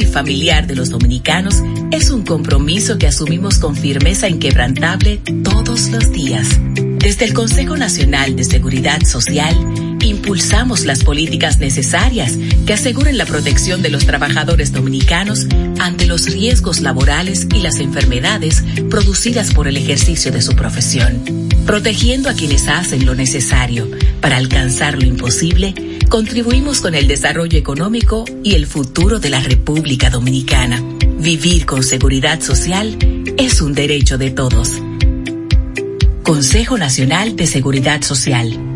y familiar de los dominicanos es un compromiso que asumimos con firmeza inquebrantable todos los días. Desde el Consejo Nacional de Seguridad Social, impulsamos las políticas necesarias que aseguren la protección de los trabajadores dominicanos ante los riesgos laborales y las enfermedades producidas por el ejercicio de su profesión. Protegiendo a quienes hacen lo necesario para alcanzar lo imposible, contribuimos con el desarrollo económico y el futuro de la República Dominicana. Vivir con seguridad social es un derecho de todos. Consejo Nacional de Seguridad Social.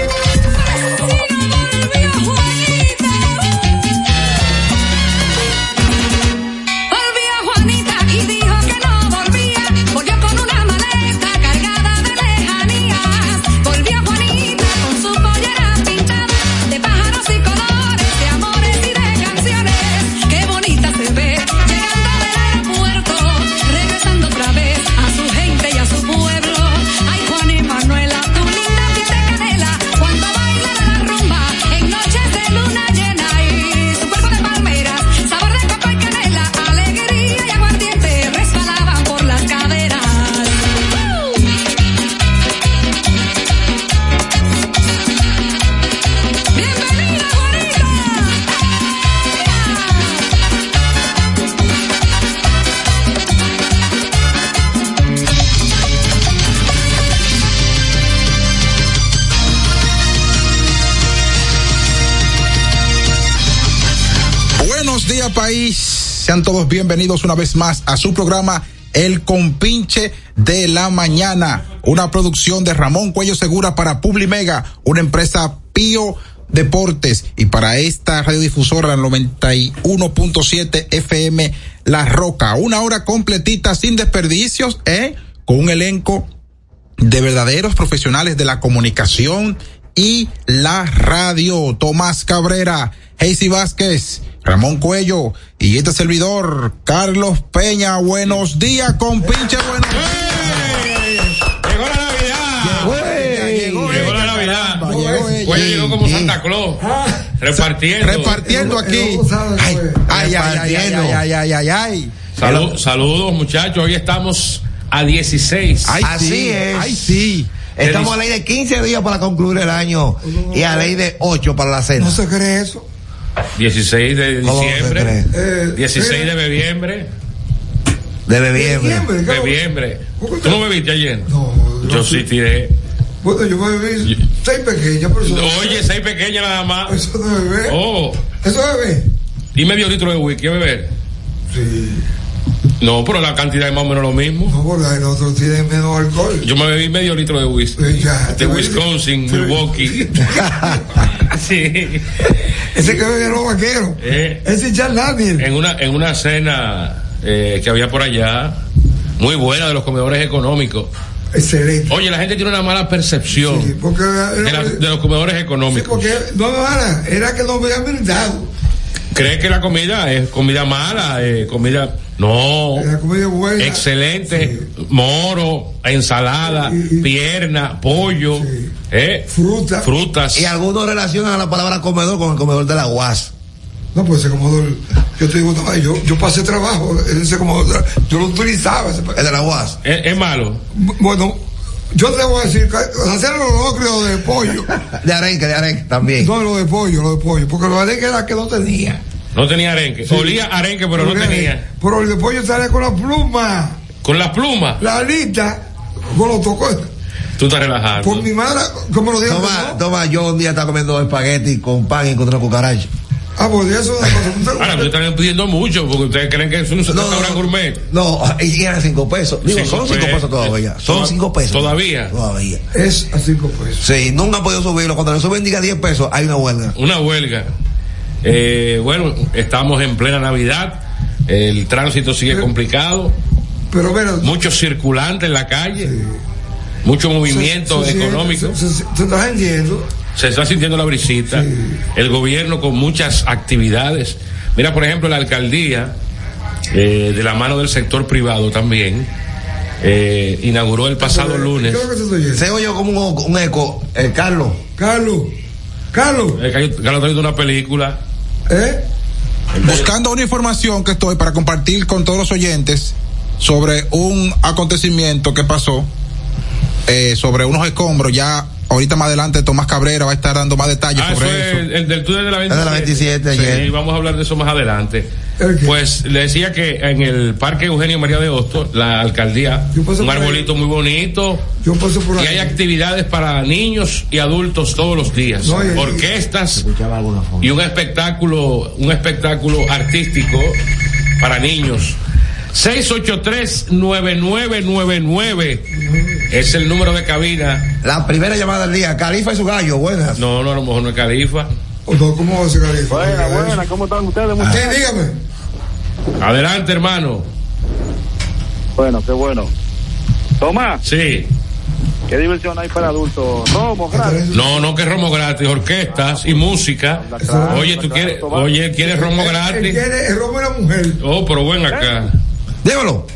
País. Sean todos bienvenidos una vez más a su programa El Compinche de la Mañana, una producción de Ramón Cuello Segura para Publimega, una empresa Pío Deportes y para esta radiodifusora 91.7 FM La Roca, una hora completita sin desperdicios, ¿eh? con un elenco de verdaderos profesionales de la comunicación y la radio. Tomás Cabrera, Heisy Vázquez, Ramón Cuello y este servidor, Carlos Peña. Buenos días, con pinche buenos Llegó la Navidad. Llegó, llegó, la Navidad. Cuello llegó como Santa Claus. Repartiendo. Repartiendo aquí. Ay, ay, ay, ay, ay, ay, ay, saludos, muchachos. Hoy estamos a 16. Así es. Ay, sí. Estamos a ley de 15 días para concluir el año y a ley de 8 para la cena. No se cree eso. 16 de diciembre. 16 de noviembre. De bebiembre. Bebiembre. ¿Tú no bebiste ayer? No. Yo sí tiré. Bueno, yo bebí seis pequeñas, pero eso no- Oye, seis pequeñas nada más. Eso es bebé. Oh. Eso es bebé. Y medio litro de whisky, ¿a beber? Sí. No, pero la cantidad es más o menos lo mismo. No, porque el otro tiene menos alcohol. Yo me bebí medio litro de whisky. de Wisconsin, Milwaukee. sí. Ese que bebe los vaqueros. Eh, Ese Charles Daniel. en una en una cena eh, que había por allá, muy buena de los comedores económicos. Excelente. Oye, la gente tiene una mala percepción Porque, de, la- de los comedores económicos. porque no van era que no habían brindado. ¿Cree que la comida es comida mala? eh, comida. No. La comida buena. Excelente. Moro, ensalada, pierna, pollo, eh, fruta. frutas. Y algunos relacionan a la palabra comedor con el comedor de la UAS. No, pues ese comedor, yo te digo, no, yo, yo pasé trabajo en ese comedor, yo lo utilizaba. Ese, El de la UAS. Es, es malo. Bueno, yo te voy a decir, hacer los locros de pollo. De arenque, de arenque también. No, lo de pollo, lo de pollo, porque lo de arenque era que no tenía. No tenía arenque. Olía arenque, pero no tenía. arenque. Pero el de pollo sale con la pluma, Con la pluma. la alita, con los tocó. Tú estás relajado. Por mi madre, como lo digo. Toma, toma, yo un día estaba comiendo espagueti con pan y encontré una cucaracha. Ah, pues eso es una cosa. Ahora, ustedes están pidiendo mucho porque ustedes creen que es un restaurante gourmet. No, y eran cinco pesos. Digo, Cinco son cinco pesos. pesos todavía. Son cinco pesos. ¿Todavía? Todavía. Es a cinco pesos. Sí, nunca han podido subirlo. Cuando le suben, diga 10 pesos, hay una huelga. Una huelga. Eh, bueno, estamos en plena Navidad. El tránsito sigue complicado. Pero mira, Mucho circulante en la calle. Mucho movimiento se- se- económico. Se, se, se está vendiendo. Se está sintiendo la brisita. El gobierno con muchas actividades. Mira, por ejemplo, la alcaldía, eh, de la mano del sector privado también, eh, inauguró el pasado lunes. Se oye como un, un eco. Eh, Carlos. Carlos. Carlos. Eh, Carlos está viendo una película. ¿Eh? Buscando una información que estoy para compartir con todos los oyentes sobre un acontecimiento que pasó eh, sobre unos escombros. Ya ahorita más adelante Tomás Cabrera va a estar dando más detalles Ah, eso sobre es eso. el, el del túnel de la 27. de la 27 ayer. Sí, vamos a hablar de eso más adelante. Pues le decía que en el Parque Eugenio María de Hostos, la alcaldía, un ahí. arbolito muy bonito. Yo paso por Y ahí. hay actividades para niños y adultos todos los días. No, y- Orquestas y un espectáculo, un espectáculo artístico para niños. 683-9999 es el número de cabina. La primera llamada del día. Califa y su gallo, buenas. No, no, a lo mejor no es Califa. ¿Cómo va a ser Califa? Buena, buena, ¿cómo están ustedes? Sí, dígame. Adelante, hermano. Bueno, qué bueno. Tomás, Sí. ¿qué diversión hay para adultos? Romo, gratis. No, no que romo gratis, orquestas y música. Oye, tú quieres, oye, ¿quieres romo Él gratis? quiere el robo de la mujer. Oh, pero ven acá. Dímelo.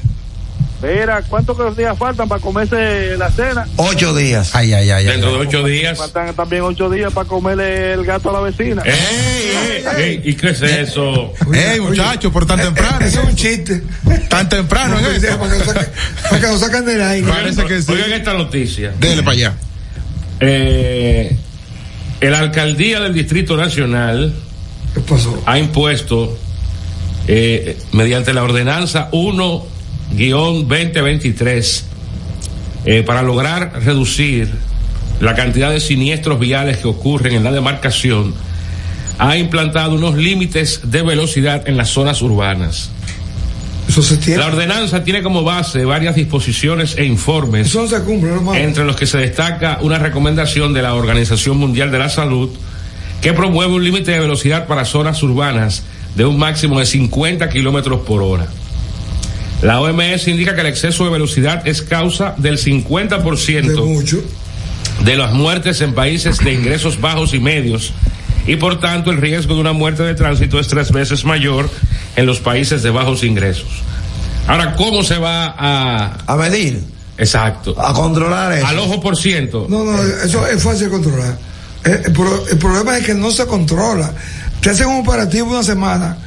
Mira, ¿cuántos días faltan para comerse la cena? Ocho días. Ay, ay, ay. Dentro de ocho días. Faltan también ocho días para comerle el gato a la vecina. ¡Ey, ey, ey! ¿Y qué es eso? Ey, muchachos, por tan temprano. Ese es un chiste. Tan temprano eso. Para que lo saquen del aire. Parece que sí. Oigan esta noticia. Dele para allá. Eh, la alcaldía del Distrito Nacional ¿Qué pasó? ha impuesto, eh, mediante la ordenanza 1-2023, eh, para lograr reducir la cantidad de siniestros viales que ocurren en la demarcación, ha implantado unos límites de velocidad en las zonas urbanas. Eso se tiene. La ordenanza tiene como base varias disposiciones e informes Eso no se cumple, hermano. entre los que se destaca una recomendación de la Organización Mundial de la Salud que promueve un límite de velocidad para zonas urbanas de un máximo de 50 kilómetros por hora. La OMS indica que el exceso de velocidad es causa del 50% De mucho. de las muertes en países de ingresos bajos y medios y por tanto el riesgo de una muerte de tránsito es tres veces mayor en los países de bajos ingresos. Ahora, ¿cómo se va a... A medir. Exacto. A controlar eso. Al ojo por ciento. No, no, eso es fácil de controlar. Eh, el problema es que no se controla. Te hacen un operativo una semana.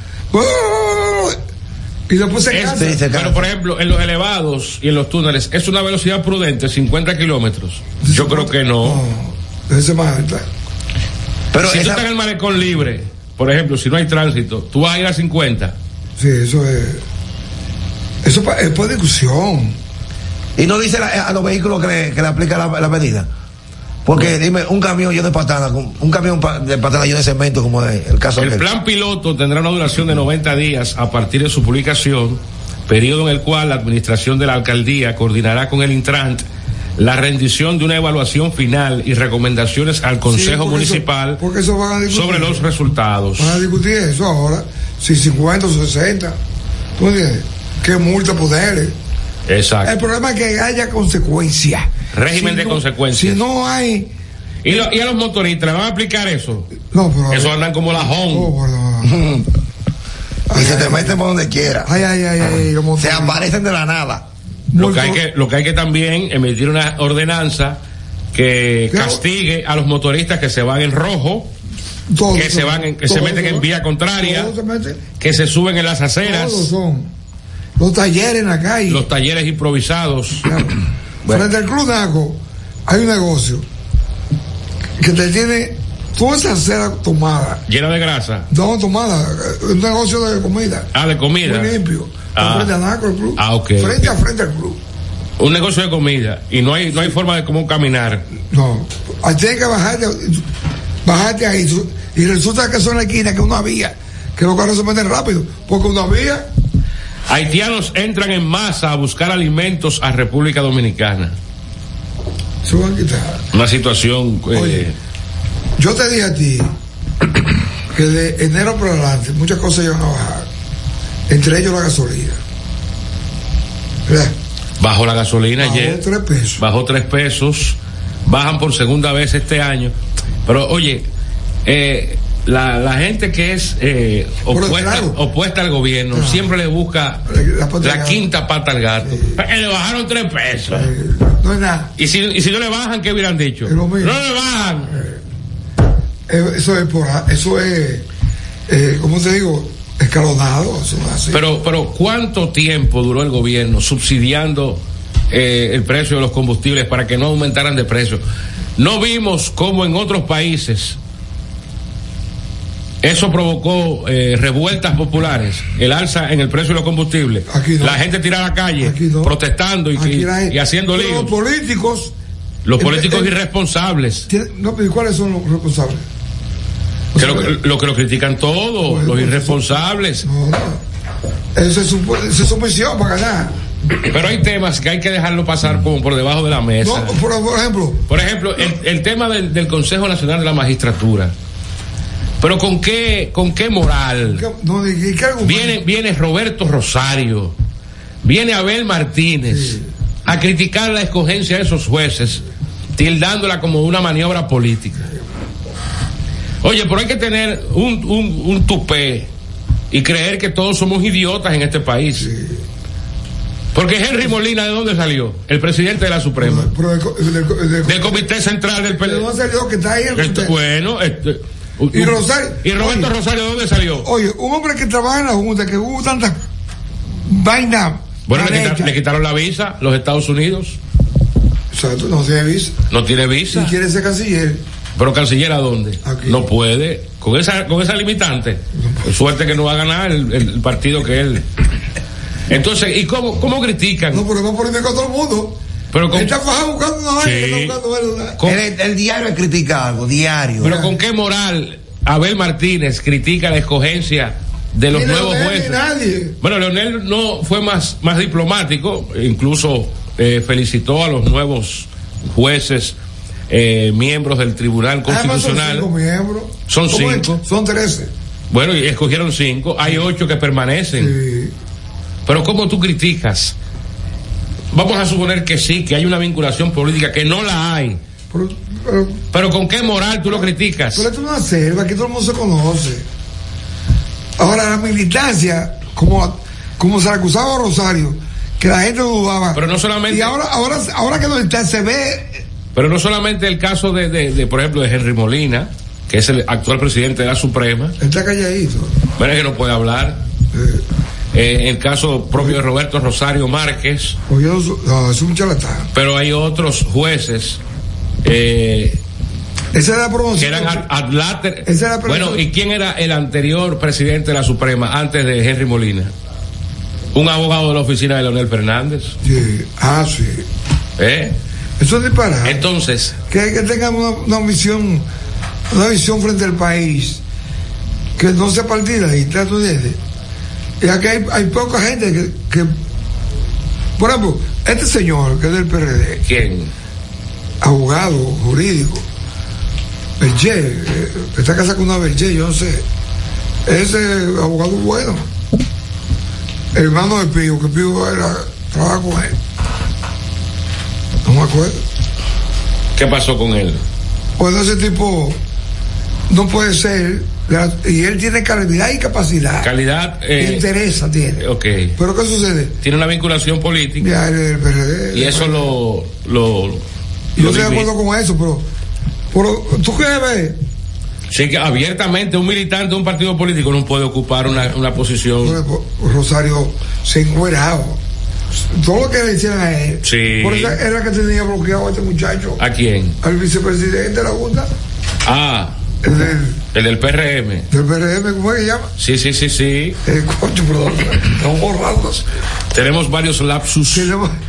Y después se Es- cansa. pero por ejemplo, en los elevados y en los túneles, ¿es una velocidad prudente, 50 kilómetros? Yo creo que no. Ese más alta. Pero si tú esa- estás en el malecón libre, por ejemplo, si no hay tránsito, tú vas a ir a 50. Sí, eso es. Eso es por discusión. Y no dice la- a los vehículos que le, que le aplica la, la medida. Porque dime, un camión lleno de patana, un camión de patana lleno de cemento, como es el caso El aquel. plan piloto tendrá una duración de 90 días a partir de su publicación, periodo en el cual la administración de la alcaldía coordinará con el Intrant la rendición de una evaluación final y recomendaciones al Consejo porque eso- Municipal porque eso van a discutir. sobre los resultados. Van a discutir eso ahora. Si 50 o 60. ¿Tú entiendes? ¿Qué multa poder? Exacto. El problema es que haya consecuencias. Régimen Si de no- consecuencias. Si no hay. ¿Y, lo- y a los motoristas le van a aplicar eso? No, pero. Eso andan como la perdón. y se te meten por donde quiera. Ay, ay, ay, ay. los Se aparecen de la nada. Lo que, hay que, lo que hay que también emitir una ordenanza que castigue a los motoristas que se van en rojo, Todos que se van en- que se meten en vía contraria, se que se suben en las aceras, Todos son. Los talleres en la calle. los talleres improvisados. Frente al Club Naco hay un negocio que te tiene toda esa acera tomada. Llena de grasa. No, tomada. Un negocio de comida. Ah, de comida. Muy limpio. Ah. Frente a Naco, el club. Ah, ok, Frente a frente al club. Un negocio de comida. Y no hay, no hay forma de cómo caminar. No. Tienes que bajarte, bajarte ahí. Y resulta que son la esquina que una vía. Que los carros se meten rápido. Porque una vía. Haitianos entran en masa a buscar alimentos a República Dominicana. Se van a quitar. Una situación. eh, Oye. Yo te dije a ti que de enero para adelante muchas cosas iban a bajar. Entre ellos la gasolina. ¿Verdad? Bajó la gasolina Bajó ayer. tres pesos. Bajó tres pesos. Bajan por segunda vez este año. Pero oye, eh, la, la gente que es eh, opuesta, claro. opuesta al gobierno siempre le busca La quinta pata al gato. Eh, le bajaron tres pesos. No es nada. Y si, y si no le bajan, ¿qué hubieran dicho? No le bajan. Eh, Eso es por eso es eh, ¿cómo te digo? escalonado, eso es así. Pero, pero ¿cuánto tiempo duró el gobierno subsidiando eh, el precio de los combustibles para que no aumentaran de precio? No vimos cómo en otros países eso provocó eh, revueltas populares, el alza en el precio de los combustibles. No. La gente tira a la calle protestando y, haciendo líos. Los políticos. Los políticos irresponsables, No, pero ¿y cuáles son los responsables? que lo, lo que lo critican todo, Pues, los irresponsables. Eso es su, esa es su misión para ganar. Pero hay temas que hay que dejarlo pasar como por debajo de la mesa. No, por, por ejemplo, Por ejemplo, el, el tema del, del Consejo Nacional de la Magistratura. Pero con qué, con qué moral. ¿qué- no, ¿y qué argumento? Viene, viene Roberto Rosario, viene Abel Martínez a criticar la escogencia de esos jueces, tildándola como una maniobra política. Oye, pero hay que tener un, un, un tupé y creer que todos somos idiotas en este país. Porque Henry Molina, ¿de dónde salió? El presidente de la Suprema. Pero del co- del co- del co- Del Comité Central del ¿De PLD. dónde salió que está ahí el Esto- bueno, este, Y Rosario. ¿Y Roberto Oye. Rosario de dónde salió? Oye, un hombre que trabaja en la Junta, que hubo tantas vainas. Bueno, le, quitaron la visa, los Estados Unidos. Exacto, no tiene visa. No tiene visa. Y quiere ser canciller. Pero canciller a dónde? No puede. Con esa, con esa limitante. Suerte que no va a ganar el, el- partido que él. Entonces, ¿y cómo, cómo critican? No, pero va poniendo con todo el mundo. Pero con, está buscando una vaina Sí. que está buscando él, una- con- El, el diario critica algo, diario. pero con qué moral Abel Martínez critica la escogencia de los Ni nuevos Leonel, jueces. ni nadie. Bueno, Leonel no fue más, más diplomático, incluso eh, felicitó a los nuevos jueces, eh, miembros del Tribunal Además, son Constitucional. cinco miembros. Son ¿Cómo es? cinco. Son trece. Bueno, y escogieron cinco, hay ocho que permanecen. Pero ¿cómo tú criticas? Vamos a suponer que sí, que hay una vinculación política, que no la hay. Pero, pero, Pero ¿con qué moral tú lo criticas? pero esto es una selva, aquí todo el mundo se conoce. Ahora, la militancia, como, como se le acusaba a Rosario, que la gente dudaba. Pero no solamente- Y ahora, ahora, ahora que no está, se ve. Pero no solamente el caso de, de, de, por ejemplo, de Henry Molina, que es el actual presidente de la Suprema, Está calladito. bueno, es que no puede hablar. Eh, el caso propio de Roberto Rosario Márquez, no, es un charlatán. pero hay otros jueces eh, Esa era que eran ad- adláter- Esa era la Bueno. ¿y quién era el anterior presidente de la Suprema antes de Henry Molina? un abogado de la oficina de Leonel Fernández. Sí. Ah, sí. ¿Eh? Eso es disparate. Entonces. Que, que tengan una, una visión, una visión frente al país, que no sea partida y trato de. Y aquí hay, hay poca gente que, que, por ejemplo, este señor que es del PRD. ¿Quién? Abogado, jurídico. Berger, eh, que está casado con una Berger, yo no sé. Ese abogado bueno. Hermano de Pío, que Pío era, trabaja con él. No me acuerdo. ¿Qué pasó con él? Pues ese tipo no puede ser. Y él tiene calidad y capacidad. Calidad. eh, interesa tiene. Ok. Pero ¿qué sucede? Tiene una vinculación política. Ya del PRD. Y eso lo. lo Yo estoy de acuerdo con eso, pero, pero tú quieres ver, Sí, que abiertamente un militante de un partido político no puede ocupar una, una posición. Rosario se encueraba. Todo lo que le hicieron a él. Sí. Por eso era que tenía bloqueado a este muchacho. ¿A quién? Al vicepresidente de la Junta. Ah, El el del PRM. del PRM, ¿cómo es que llama? Sí, sí, sí, sí. Eh, coño, perdón. Estamos borrando. Tenemos varios lapsus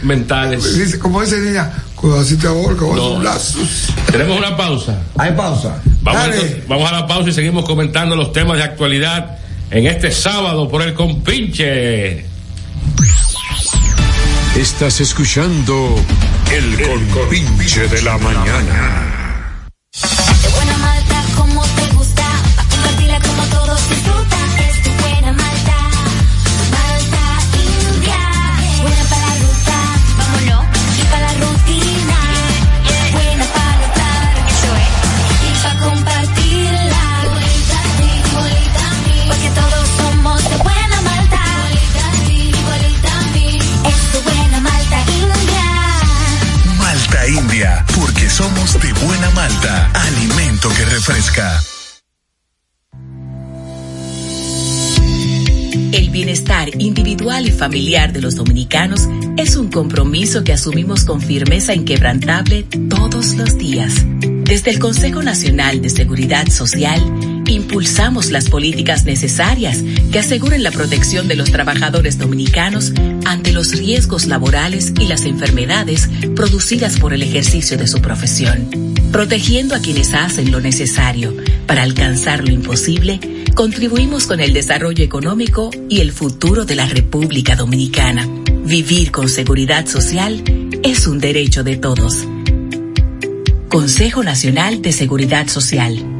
mentales. Dice, como dice niña, cuidado si te ahorca, o No. un lapsus. Tenemos una pausa. Hay pausa. Vamos, entonces- vamos a la pausa y seguimos comentando los temas de actualidad en este sábado por el compinche. Estás escuchando el compinche de la mañana. Somos de buena malta, alimento que refresca. Bienestar individual y familiar de los dominicanos es un compromiso que asumimos con firmeza inquebrantable todos los días. Desde el Consejo Nacional de Seguridad Social, impulsamos las políticas necesarias que aseguren la protección de los trabajadores dominicanos ante los riesgos laborales y las enfermedades producidas por el ejercicio de su profesión. Protegiendo a quienes hacen lo necesario para alcanzar lo imposible, contribuimos con el desarrollo económico y el futuro de la República Dominicana. Vivir con seguridad social es un derecho de todos. Consejo Nacional de Seguridad Social.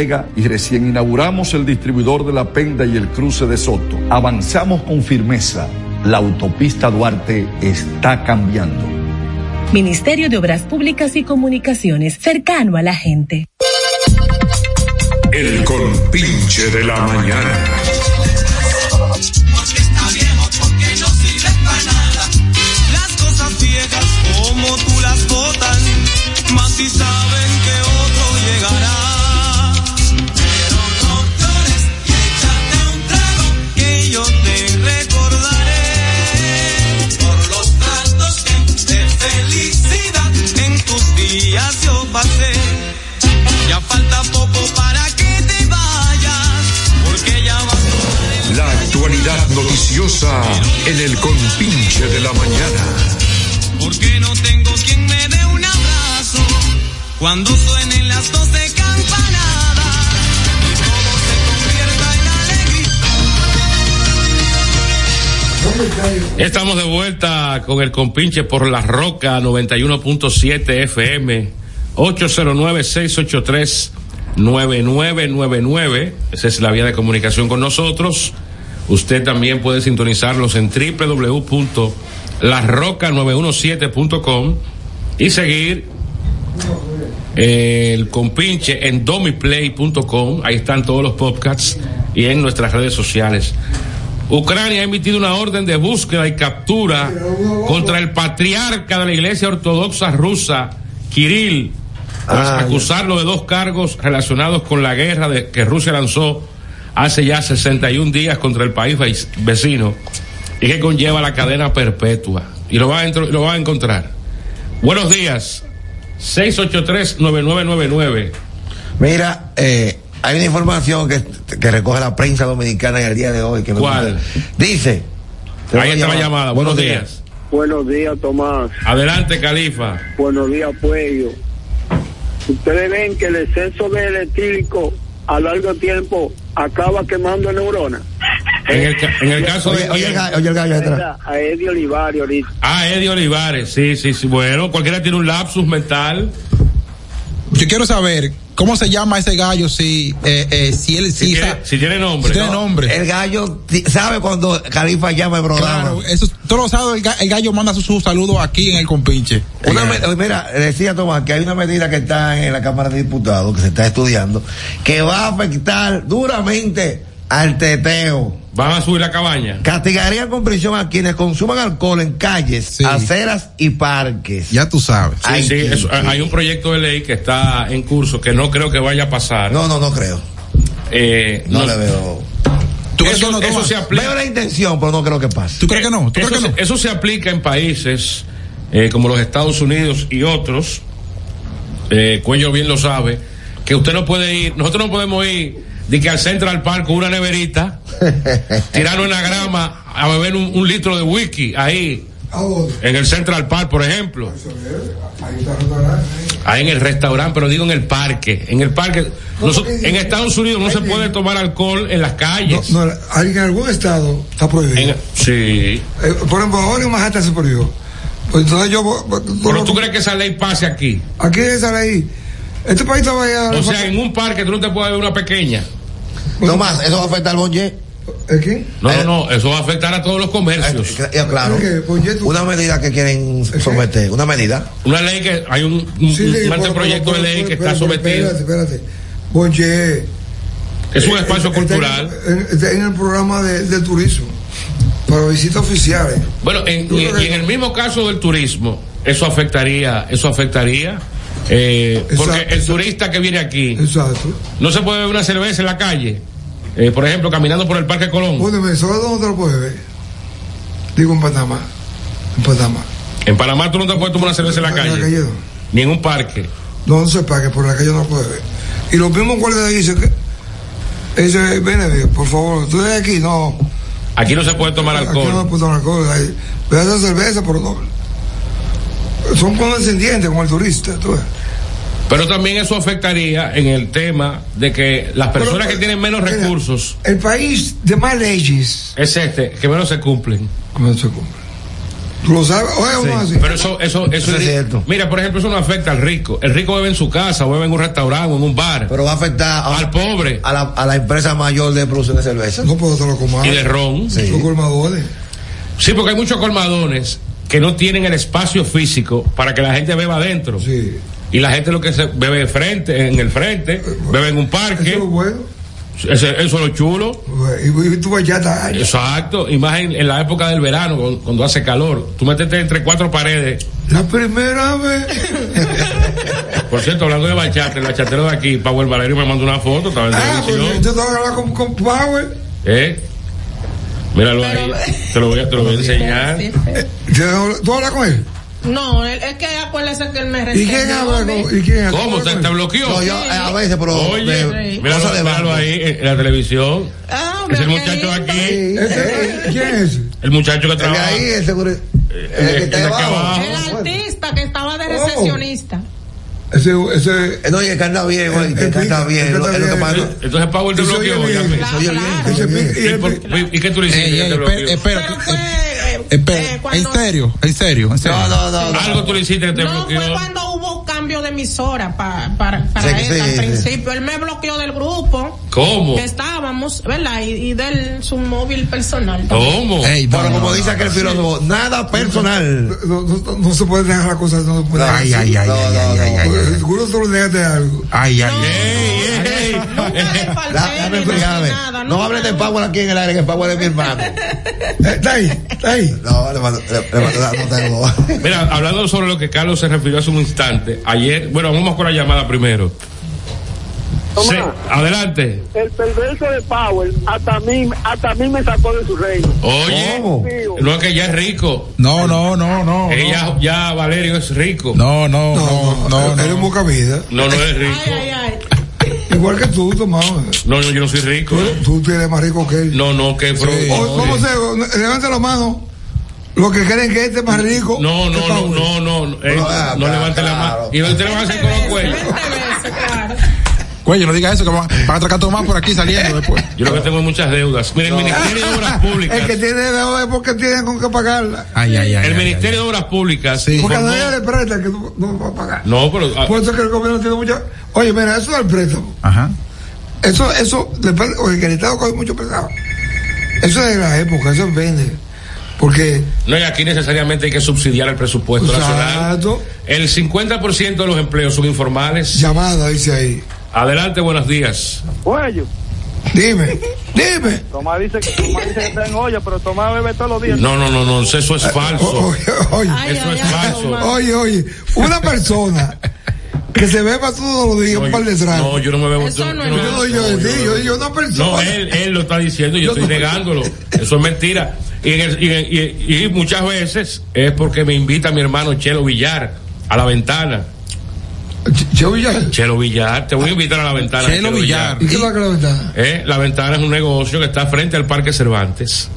Vega y recién inauguramos el distribuidor de la Penda y el cruce de Soto. Avanzamos con firmeza. La autopista Duarte está cambiando. Ministerio de Obras Públicas y Comunicaciones, cercano a la gente. El compinche de la mañana. Porque está viejo, porque no sirve para nada. Las cosas viejas si saben días yo pasé. Ya falta poco para que te vayas, porque ya vas a La actualidad noticiosa en el compinche de la mañana. porque no tengo quien me dé un abrazo cuando suenen las doce campanadas Estamos de vuelta con el compinche por la roca 91.7 FM 809-683-9999. Esa es la vía de comunicación con nosotros. Usted también puede sintonizarlos en www.larroca917.com y seguir eh, el compinche en domiplay.com. Ahí están todos los podcasts y en nuestras redes sociales. Ucrania ha emitido una orden de búsqueda y captura contra el patriarca de la Iglesia Ortodoxa rusa, Kirill, tras Ah, acusarlo de dos cargos relacionados con la guerra de, que Rusia lanzó hace ya 61 días contra el país ve- vecino y que conlleva la cadena perpetua. Y lo va a, lo va a encontrar. Buenos días. 683-9999. Mira, eh, hay una información que, que recoge la prensa dominicana en el día de hoy. Que. Dice. Ahí está la llamada. Buenos días. Buenos días, Tomás. Adelante, Califa. Buenos días, Puello. Ustedes ven que el exceso de etílico a largo tiempo acaba quemando neuronas. En el, ca- en el caso de. Oye, oye el gallo, oye el gallo detrás. A Eddie Olivares ahorita. Ah, Eddie Olivares, sí, sí, sí. Bueno, cualquiera tiene un lapsus mental. Yo quiero saber cómo se llama ese gallo si, eh, eh, si él Si sí tiene, si tiene nombre. si tiene nombre. El gallo sabe cuando Califa llama el programa. Claro, eso, todos los sábados el, ga- el gallo manda su, su saludo aquí en el compinche. Una mira, decía Tomás que hay una medida que está en la Cámara de Diputados, que se está estudiando, que va a afectar duramente al teteo. Van a subir la cabaña. Castigaría con prisión a quienes consuman alcohol en calles, Sí. aceras y parques. ya tú sabes. Sí, Ay, sí, sí, eso- sí. hay un proyecto de ley que está en curso que no creo que vaya a pasar. No, no, no creo. Eh, No, le veo. ¿Tú crees Eso, que no, eso se aplica. Veo la intención, pero no creo que pase. ¿Tú crees que no? ¿Tú crees eso, que no? se, eso se aplica en países eh, como los Estados Unidos y otros. Eh, Cuello bien lo sabe. Que usted no puede ir, nosotros no podemos ir de que al Central Park con una neverita, tirarnos en la grama a beber un, un litro de whisky ahí, ¿A dónde? en el Central Park, por ejemplo. Eso es, Ahí está el restaurante. Ahí en el restaurante, pero digo en el parque. En el parque. En Estados Unidos no se puede tomar alcohol en las No, calles. no, hay- en algún estado está prohibido. En- sí. Eh, por ejemplo, ahora en Manhattan se prohibió. Pues entonces yo. voy- voy- Pero tú crees que esa ley pase aquí. Aquí es ahí. Este país estaba ya. O sea, en un parque tú no te puedes ver una pequeña. No más, eso va a afectar al bonje. ¿Aquí? No, no, no, eso va a afectar a todos los comercios. Eh, Claro. ¿Qué? Bonje, tú- Una medida que quieren someter, una medida. Una ley que hay un, un, Sí, sí, un por- anteproyecto por- de ley que espérate, está sometido. Espérate, espérate. Bonje. Es un espacio cultural. En, está en el programa de, de turismo. Para visitas oficiales. Bueno, en, y en el mismo caso del turismo, eso afectaría, eso afectaría, eh, porque el turista que viene aquí Exacto. no se puede beber una cerveza en la calle, eh, por ejemplo, caminando por el Parque Colón. Bueno, ¿sabes dónde te lo puedes ver? Digo en Panamá. En Panamá. En Panamá tú no te puedes tomar una cerveza en la En la calle, no. ni en un parque. No, no se pague, por la calle no lo puede ver. Y los mismos guardias dicen que. Dice, ven, por favor, tú eres aquí, no. Aquí no se puede tomar Aquí no alcohol. se puede tomar alcohol. Ve a cerveza, pero no. Son condescendientes con el turista, tú ves. Pero también eso afectaría en el tema de que las personas Pero, que tienen menos mira, recursos, El país de más leyes, es este, que menos se cumplen. ¿cómo se cumple? Tú lo sabes, oye, vamos así. Pero eso, eso, eso, Eso es cierto. Mira, por ejemplo, eso no afecta al rico. El rico bebe en su casa, o bebe en un restaurante, o en un bar. Pero va a afectar a, al pobre a la, a la empresa mayor de producción de cerveza. No puedo estarlo como y de ron. Sí. Colmadores. Sí, porque hay muchos colmadones que no tienen el espacio físico para que la gente beba adentro. Sí. Y la gente lo que se bebe de frente, en el frente, bebe en un Eso es lo parque. bueno. Ese- eso es lo chulo. Y, y tú bachata. Exacto. Y más en, en la época del verano, cuando, cuando hace calor. Tú métete entre cuatro paredes. La primera vez. Por cierto, hablando de bachata, el bachatero de aquí, Power Valerio me mandó una foto, estaba en Ah, pues televisión. yo tengo que hablar con, con Power. ¿Eh? Míralo ahí. Te lo voy a, te lo voy a enseñar. ¿Tú hablas con él? No, es que acuérdese que él me ¿Y quién habla ¿Y quién ¿Cómo? con ¿Te, bloqueó? No, yo, eh, a veces, pero. Oye, de míralo banco. ahí en la televisión. Ah, es el mira, muchacho de aquí. Ese- ¿Quién es ese? El muchacho que trabaja. ahí, el seguro. El el que abajo. El artista que estaba Oh. de recepcionista. Ese, ese, Eh, No, y el que anda bien, güey, que El que lo- lo que bien. pasa. Entonces Power te se bloqueó. Se y ¿Y, el por- pico- ¿Y qué tú le hiciste? Espera, bloqueó? espera, Pero eh, fue. eh, espera, eh, en serio, en serio, en serio. No, no, no. no. Algo tú le hiciste que te No, fue bloqueó. cuando hubo cambio de emisora pa- para, para Sí, él sí, al sí. principio. Él me bloqueó del grupo ¿Cómo? que estábamos, ¿verdad? Y, y del su móvil personal. también. ¿Cómo? Ey, no, Pero no, como no, dice no, aquel no. filósofo, nada personal. no, no, no se puede dejar las cosas. No se puede Ay, ay, ay, No, ay, no, ay, no. ay. Seguro tú le dejaste algo. Ay, ay, No. ay. Nunca. No hables de Power aquí en el aire, que Power es mi hermano. Eh, Está ahí, está ahí. No, le mando, le, le mando, no tengo. Mira, hablando sobre lo que Carlos se refirió hace un instante, ayer, bueno, vamos con la llamada primero. Sí, adelante. El perverso de Power hasta a mí, hasta a mí me sacó de su reino. Oye, no es que ya es rico. No, no, no, no. Ella, ya Valerio es rico. No, no, no, no, Eres no. boca vida. No, no es Ay, rico. ay, ay. Igual que tú, Tomás. No, no, yo no soy rico. Tú, tú eres más rico que él. No, no, que pro- O- ¿Cómo se? Levanta la mano. Los que creen que este es más rico. No, no, no, no, no, no, eh, No, ah, no claro, levante la mano. Y usted le van a hacer con los cuellos. Cuello, no diga eso, que van, van a atracar todo más por aquí saliendo después. Yo lo que tengo es muchas deudas. Mira, el Ministerio de Obras El que Públicas. tiene deuda es porque tienen con qué pagarla. Ay, ay, ay. El ay, Ministerio de Obras Públicas. Sí. Porque nadie le presta que tú no vas a pagar. No, pero. ah, Por eso que el gobierno tiene mucha. Oye, mira, eso del préstamo. Ajá. Eso, eso, depende- oye, que el Estado coge mucho prestado. Eso es de la época, eso vende. Porque, No, y aquí necesariamente hay que subsidiar el presupuesto nacional. exacto, El 50% de los empleos son informales. llamada, dice ahí. Adelante, buenos días. Cuello. Dime, dime. Tomás dice, que- Tomás dice que está en olla, pero Tomás bebe todos los días. No, no, no, no, eso es O- falso. Oye, oye, Ay, Eso ay, es ay, falso. Oye, oye, una persona que se beba todos los días No, un par de yo- tragos. no, yo no me veo. Eso yo- no yo Yo no, yo, sí, yo, yo una persona. No, él, él lo está diciendo, yo, Yo estoy no- negándolo. Eso es mentira. Y, en el- y, y- y muchas veces es porque me invita mi hermano Chelo Villar a la ventana. Ch- Cheo Villar. Chelo Villar, te voy a invitar a la ventana. Chelo Villar. ¿Y qué es lo que la ventana? Eh, la ventana es un negocio que está frente al Parque Cervantes.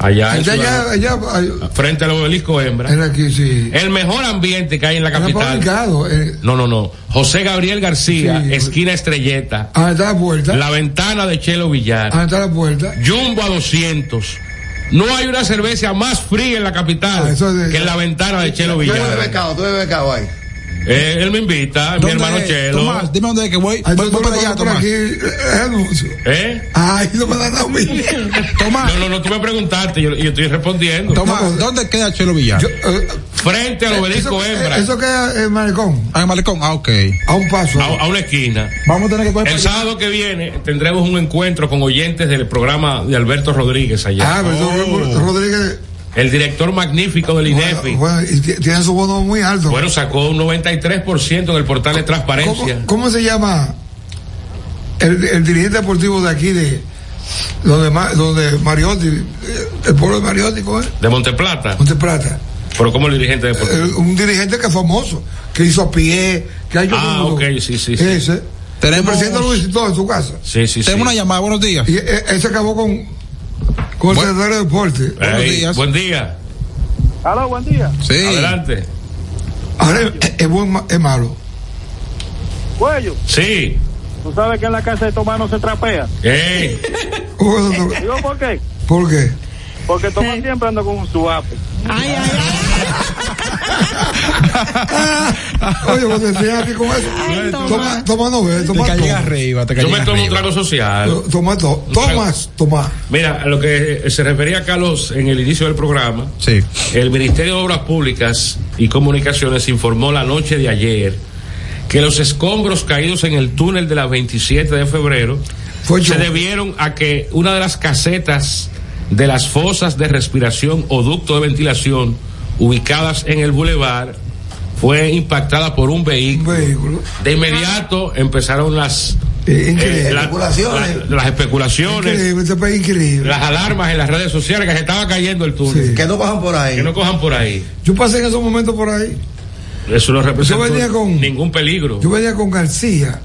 Allá, Allá, allá, allá, allá, frente al obelisco Hembra. era aquí, sí. El mejor ambiente que hay en la capital. Eh, No, no, no. José Gabriel García, Sí. esquina Estrelleta. ah, está la puerta. La ventana de Chelo Villar. Ah, está la puerta. Jumbo a 200. No hay una cerveza más fría en la capital Ah, de- que en la ventana de Chelo Tú bebes Villar. becado, tú bebes becado ahí. Eh, él me invita, mi ¿Dónde hermano es? Chelo. Tomás, dime dónde es que voy. Ay, Voy, voy para allá, Tomás. aquí eh, anuncio. ¿Eh? Ay, no me dan a mí. Tomás, No, no, no, tú me preguntaste, yo, yo estoy respondiendo. Tomás, ¿dónde queda Chelo Villar? Yo, eh, Frente al obelisco eso, Hembra, eso queda en Malecón. Ah, en Malecón. Ah, ok. A un paso. a, a una esquina. Vamos a tener que coger El sábado que viene tendremos un encuentro con oyentes del programa de Alberto Rodríguez allá. Ah, pero Oh. Rodríguez. El director magnífico del INEFI. Bueno, bueno, tiene su bono muy alto. Bueno, sacó un 93% en el portal de transparencia. ¿Cómo, cómo se llama el, el dirigente deportivo de aquí de donde, donde Mariotti, eh, el pueblo de Mariotti, ¿cómo es? De Monteplata. Monte Plata. Pero como el dirigente deportivo. Eh, un dirigente que es famoso, que hizo a pie, que ha hecho Ah, ok, sí, sí, sí. Ese. Tenemos- El presidente lo visitó en su casa. Sí, sí, sí. Tenemos una llamada. Buenos días. Y eh, ese acabó con, con el Buen- secretario de deporte. Buenos Ey, días. Buen día. Aló, buen día. Sí. Adelante. Ahora es, buen, es malo. Cuello, Sí. tú sabes que en la casa de Tomás no se trapea. No. Digo, ¿por qué? ¿Por qué? Porque Tomás siempre anda con un suape. Ay, ay, Oye, cuando te aquí con eso. ay. Toma, toma no ve, Te toma caí toma. arriba, te caí Yo me tomo un trago social. Toma, to- tomas, toma. Mira, a lo que se refería Carlos en el inicio del programa, Sí. el Ministerio de Obras Públicas y Comunicaciones informó la noche de ayer que los escombros caídos en el túnel de la 27 de febrero se debieron a que una de las casetas de las fosas de respiración o ducto de ventilación ubicadas en el bulevar fue impactada por un vehículo. De inmediato empezaron las increíble. eh, la- Especulaciones. la- las especulaciones, Increíble, este país increíble. las alarmas en las redes sociales que se estaba cayendo el túnel. Que no cojan por ahí. Que no cojan por ahí. Yo pasé en esos momentos por ahí. Eso no representa Yo venía con- ningún peligro. Yo venía con García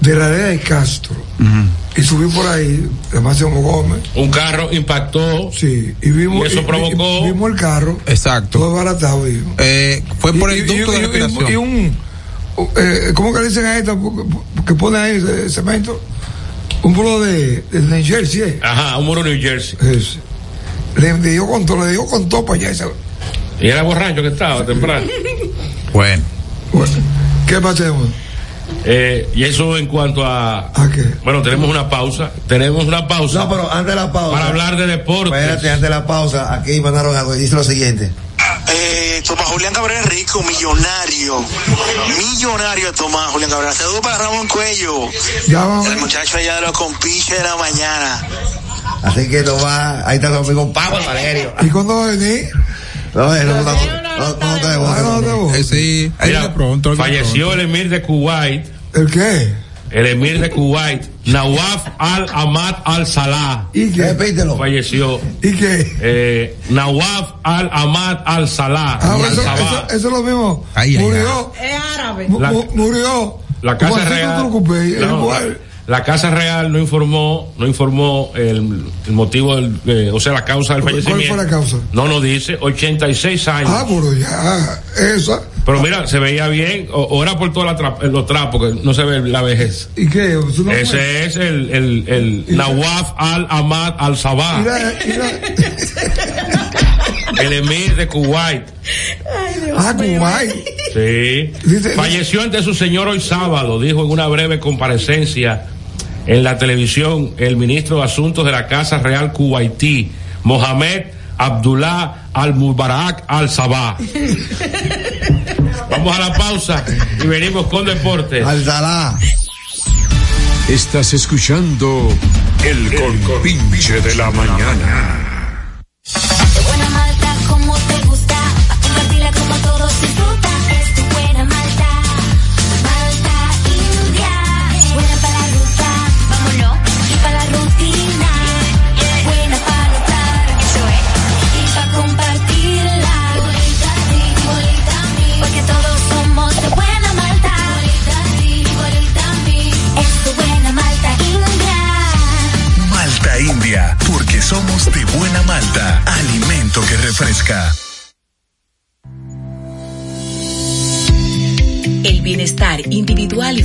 de la área de Castro y subí por ahí, de Máximo Gómez. Un carro impactó. Sí, y vimos. Y eso y- provocó- y- vimos el carro. Exacto. Todo baratado, vimos. Eh, fue por el Y- y- ducto de y- y- respiración. Y un. eh, ¿Cómo que le dicen a esta? Que pone ahí eh, cemento. Un muro de, de New Jersey. eh. Ajá, un muro New Jersey. Ese. Le dio con todo, le dio con todo para allá. esa- Y era borracho que estaba temprano. Bueno. Bueno, ¿qué más tenemos? Eh, y eso en cuanto a. Bueno, tenemos una pausa. Tenemos una pausa. No, pero antes de la pausa. Para hablar de deportes. Espérate, antes de la pausa, aquí mandaron algo y dice lo siguiente. Eh, Tomás Julián Cabrera Rico, millonario. Millonario Tomás Julián Cabrera. Saludos para Ramón Cuello. El muchacho allá de los compinches de la mañana. Así que no va, ahí está tu amigo Pablo Valerio. ¿Y cuándo va a venir? No, no, no, no, no te debo. Eh, sí, ahí Mira, viene pronto. falleció pronto. el emir de Kuwait. ¿El qué? El emir de Kuwait, Nawaf al-Ahmad al-Salah. ¿Y qué? Repítelo. Falleció. ¿Y qué? Eh, Nawaf al-Ahmad al-Salah. Ah, eso, al-Sabah. eso, eso es lo mismo. Murió. Es árabe. La- mu- murió. La Casa Real. No, igual. la Casa Real no informó, no informó el, el motivo, del, eh, o sea, la causa del ¿Cuál fallecimiento. fue la causa? No nos dice, 86 años. Ah, pero ya, esa. Pero mira, se veía bien, o, o era por todos los trapos, que no se ve la vejez. ¿Y qué? Ese es el, el, el Nawaf al-Ahmad al-Sabah, Mira, mira. el emir de Kuwait. Ah, Kuwait. Sí. Dice- Falleció ante su señor hoy sábado, dijo en una breve comparecencia en la televisión el ministro de Asuntos de la Casa Real Kuwaití, Mohamed Abdullah Al-Mubarak Al-Sabah. Vamos a la pausa y venimos con deportes. Al-Salah. Estás escuchando El Compinche de la Mañana.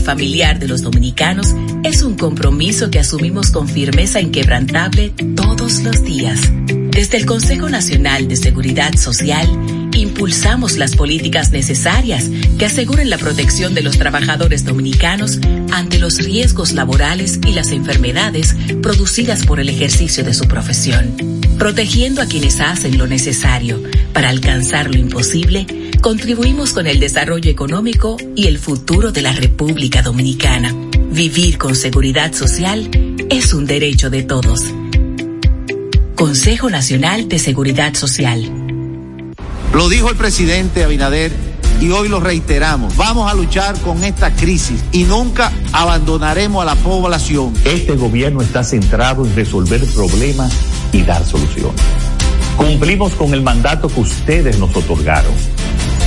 Familiar de los dominicanos es un compromiso que asumimos con firmeza inquebrantable todos los días. Desde el Consejo Nacional de Seguridad Social, impulsamos las políticas necesarias que aseguren la protección de los trabajadores dominicanos ante los riesgos laborales y las enfermedades producidas por el ejercicio de su profesión. Protegiendo a quienes hacen lo necesario para alcanzar lo imposible, contribuimos con el desarrollo económico y el futuro de la República Dominicana. Vivir con seguridad social es un derecho de todos. Consejo Nacional de Seguridad Social. Lo dijo el presidente Abinader y hoy lo reiteramos. Vamos a luchar con esta crisis y nunca abandonaremos a la población. Este gobierno está centrado en resolver problemas y dar soluciones. Cumplimos con el mandato que ustedes nos otorgaron.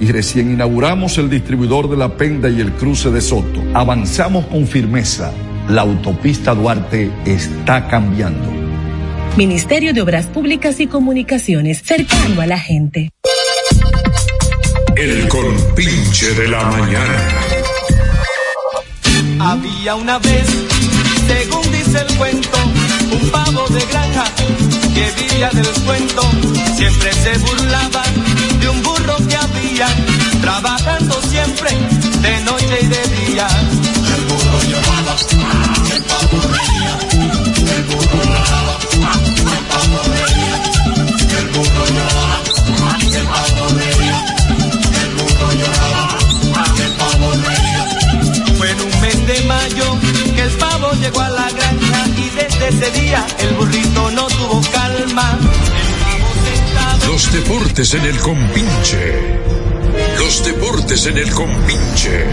y recién inauguramos el distribuidor de La Penda y el cruce de Soto. Avanzamos con firmeza. La autopista Duarte está cambiando. Ministerio de Obras Públicas y Comunicaciones, cercano a la gente. El compinche de la mañana. Había una vez, según dice el cuento, un pavo de granja que vivía del cuento. Siempre se burlaba de un burro que había, trabajando siempre de noche y de día. El burro lloraba, el pavo reía. El burro lloraba, el pavo reía. El burro lloraba, el pavo reía. El burro lloraba, el pavo reía. Fue en un mes de mayo que el pavo llegó a la granja ese día el burrito no tuvo calma. Los deportes en el compinche. Los deportes en el compinche.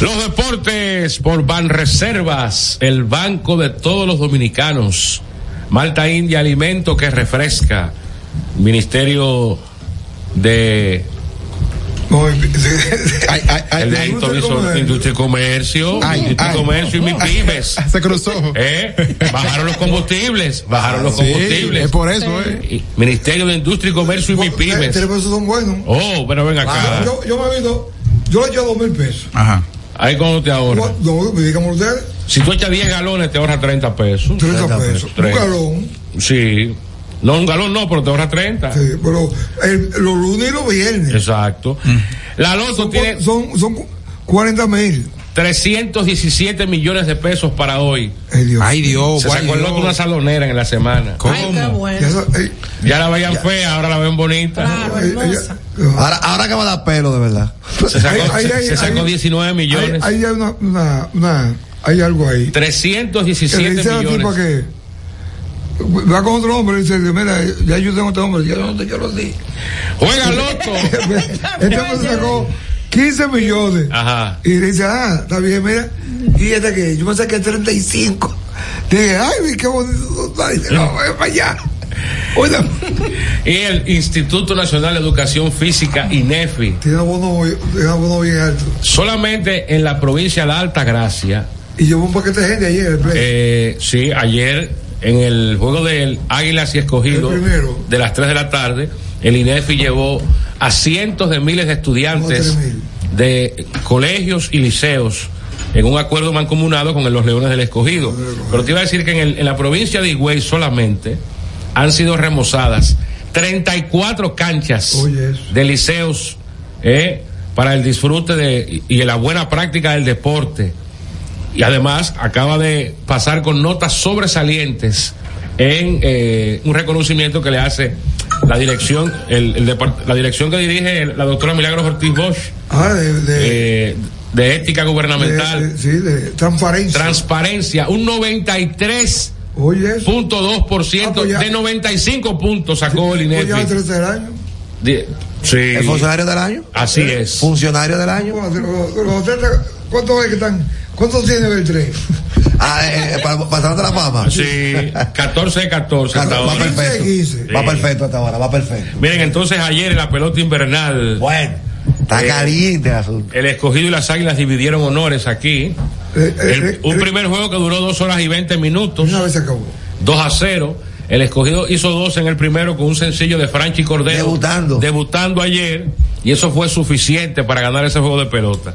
Los deportes por Banreservas, el banco de todos los dominicanos. Malta India, alimento que refresca. Ministerio de el de Industria, Industria y Comercio, Industria y Comercio y MIPIMES. Se cruzó. ¿Eh? Bajaron los combustibles, bajaron los Sí, combustibles. es por eso, ¿eh? Ministerio de Industria y Comercio y MIPIMES. Tres pesos son buenos. Oh, pero ven acá. Yo, yo me he visto, yo le echo dos mil pesos. Ajá. Ahí cuando te ahorras. No, me digan ustedes. Si tú echas 10 galones, te ahorras 30 pesos. 30 pesos. Un Treinta. galón. Sí. No, un galón no, pero te ahorras 30. Sí, pero el- los lunes y los viernes. Exacto. La Loto tiene. Son, son 40 mil. 317 millones de pesos para hoy. Ay, Dios, Se guay, sacó el Dios. Loto una salonera en la semana. Ay, qué bueno. Ya la veían fea, ahora la ven bonita. Claro, hermosa. Ahora, ahora que va a dar pelo, de verdad. Se sacó, Ahí- ahí- se sacó ahí- 19 millones. Ahí hay una, una, una- hay algo ahí. Que 317 le dice a la tipa millones. que va con otro hombre y dice, mira, ya yo tengo otro hombre, ya no te quiero a ti. Juega Loto. este hombre se sacó 15 millones. Ajá. Y dice, ah, está bien, mira. Y este que yo me saqué 35. Dije, ay, qué bonito. Ay, no, voy para allá. Oiga, Y el Instituto Nacional de Educación Física, INEFI. tiene abono, tiene abono bien alto. Solamente en la provincia de Alta Gracia. Y llevó un paquete de gente ayer, el play. Eh, sí, ayer en el juego del Águilas y Escogido de las 3 de la tarde, el INEFI llevó a cientos de miles de estudiantes de colegios y liceos en un acuerdo mancomunado con los Leones del Escogido. Pero te iba a decir que en, el- en la provincia de Higüey solamente han sido remozadas 34 canchas de liceos eh, para el disfrute de, y y la buena práctica del deporte y además acaba de pasar con notas sobresalientes en eh, un reconocimiento que le hace la dirección el, el depart- la dirección que dirige la doctora Milagros Ortiz Bosch Ah, de, de, eh, de ética gubernamental de- sí, de transparencia. transparencia un 93 punto dos por ciento de 95 puntos sacó el Pues ya el INEFI tercer año. De- sí. ¿El funcionario del año? así es ¿Funcionario del año? ¿Cuántos es que están? ¿Cuántos tiene el tren? Ah, eh, eh, para, para de la fama. Sí, 14 de 14 hasta Va ahora. perfecto. Va perfecto hasta ahora, va perfecto. Miren, entonces ayer en la pelota invernal. Bueno, está caliente el asunto. El escogido y las águilas dividieron honores aquí. El- un primer juego que duró dos horas y 20 minutos. Una vez se acabó. 2 a 0. El escogido hizo dos en el primero con un sencillo de Franchi Cordero. Debutando. Debutando ayer. Y eso fue suficiente para ganar ese juego de pelota.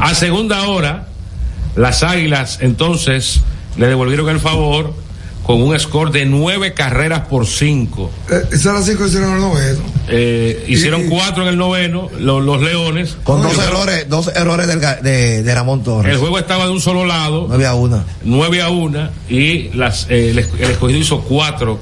A segunda hora, las águilas entonces le devolvieron el favor con un score de nueve carreras por cinco. Eh, Esas las cinco hicieron el noveno. Eh, hicieron Y- cuatro en el noveno, lo- los Leones. Con dos errores, dos errores del de, de Ramón Torres. El juego estaba de un solo lado. 9 a 1. 9 a 1 y las, eh, el, el escogido hizo 4.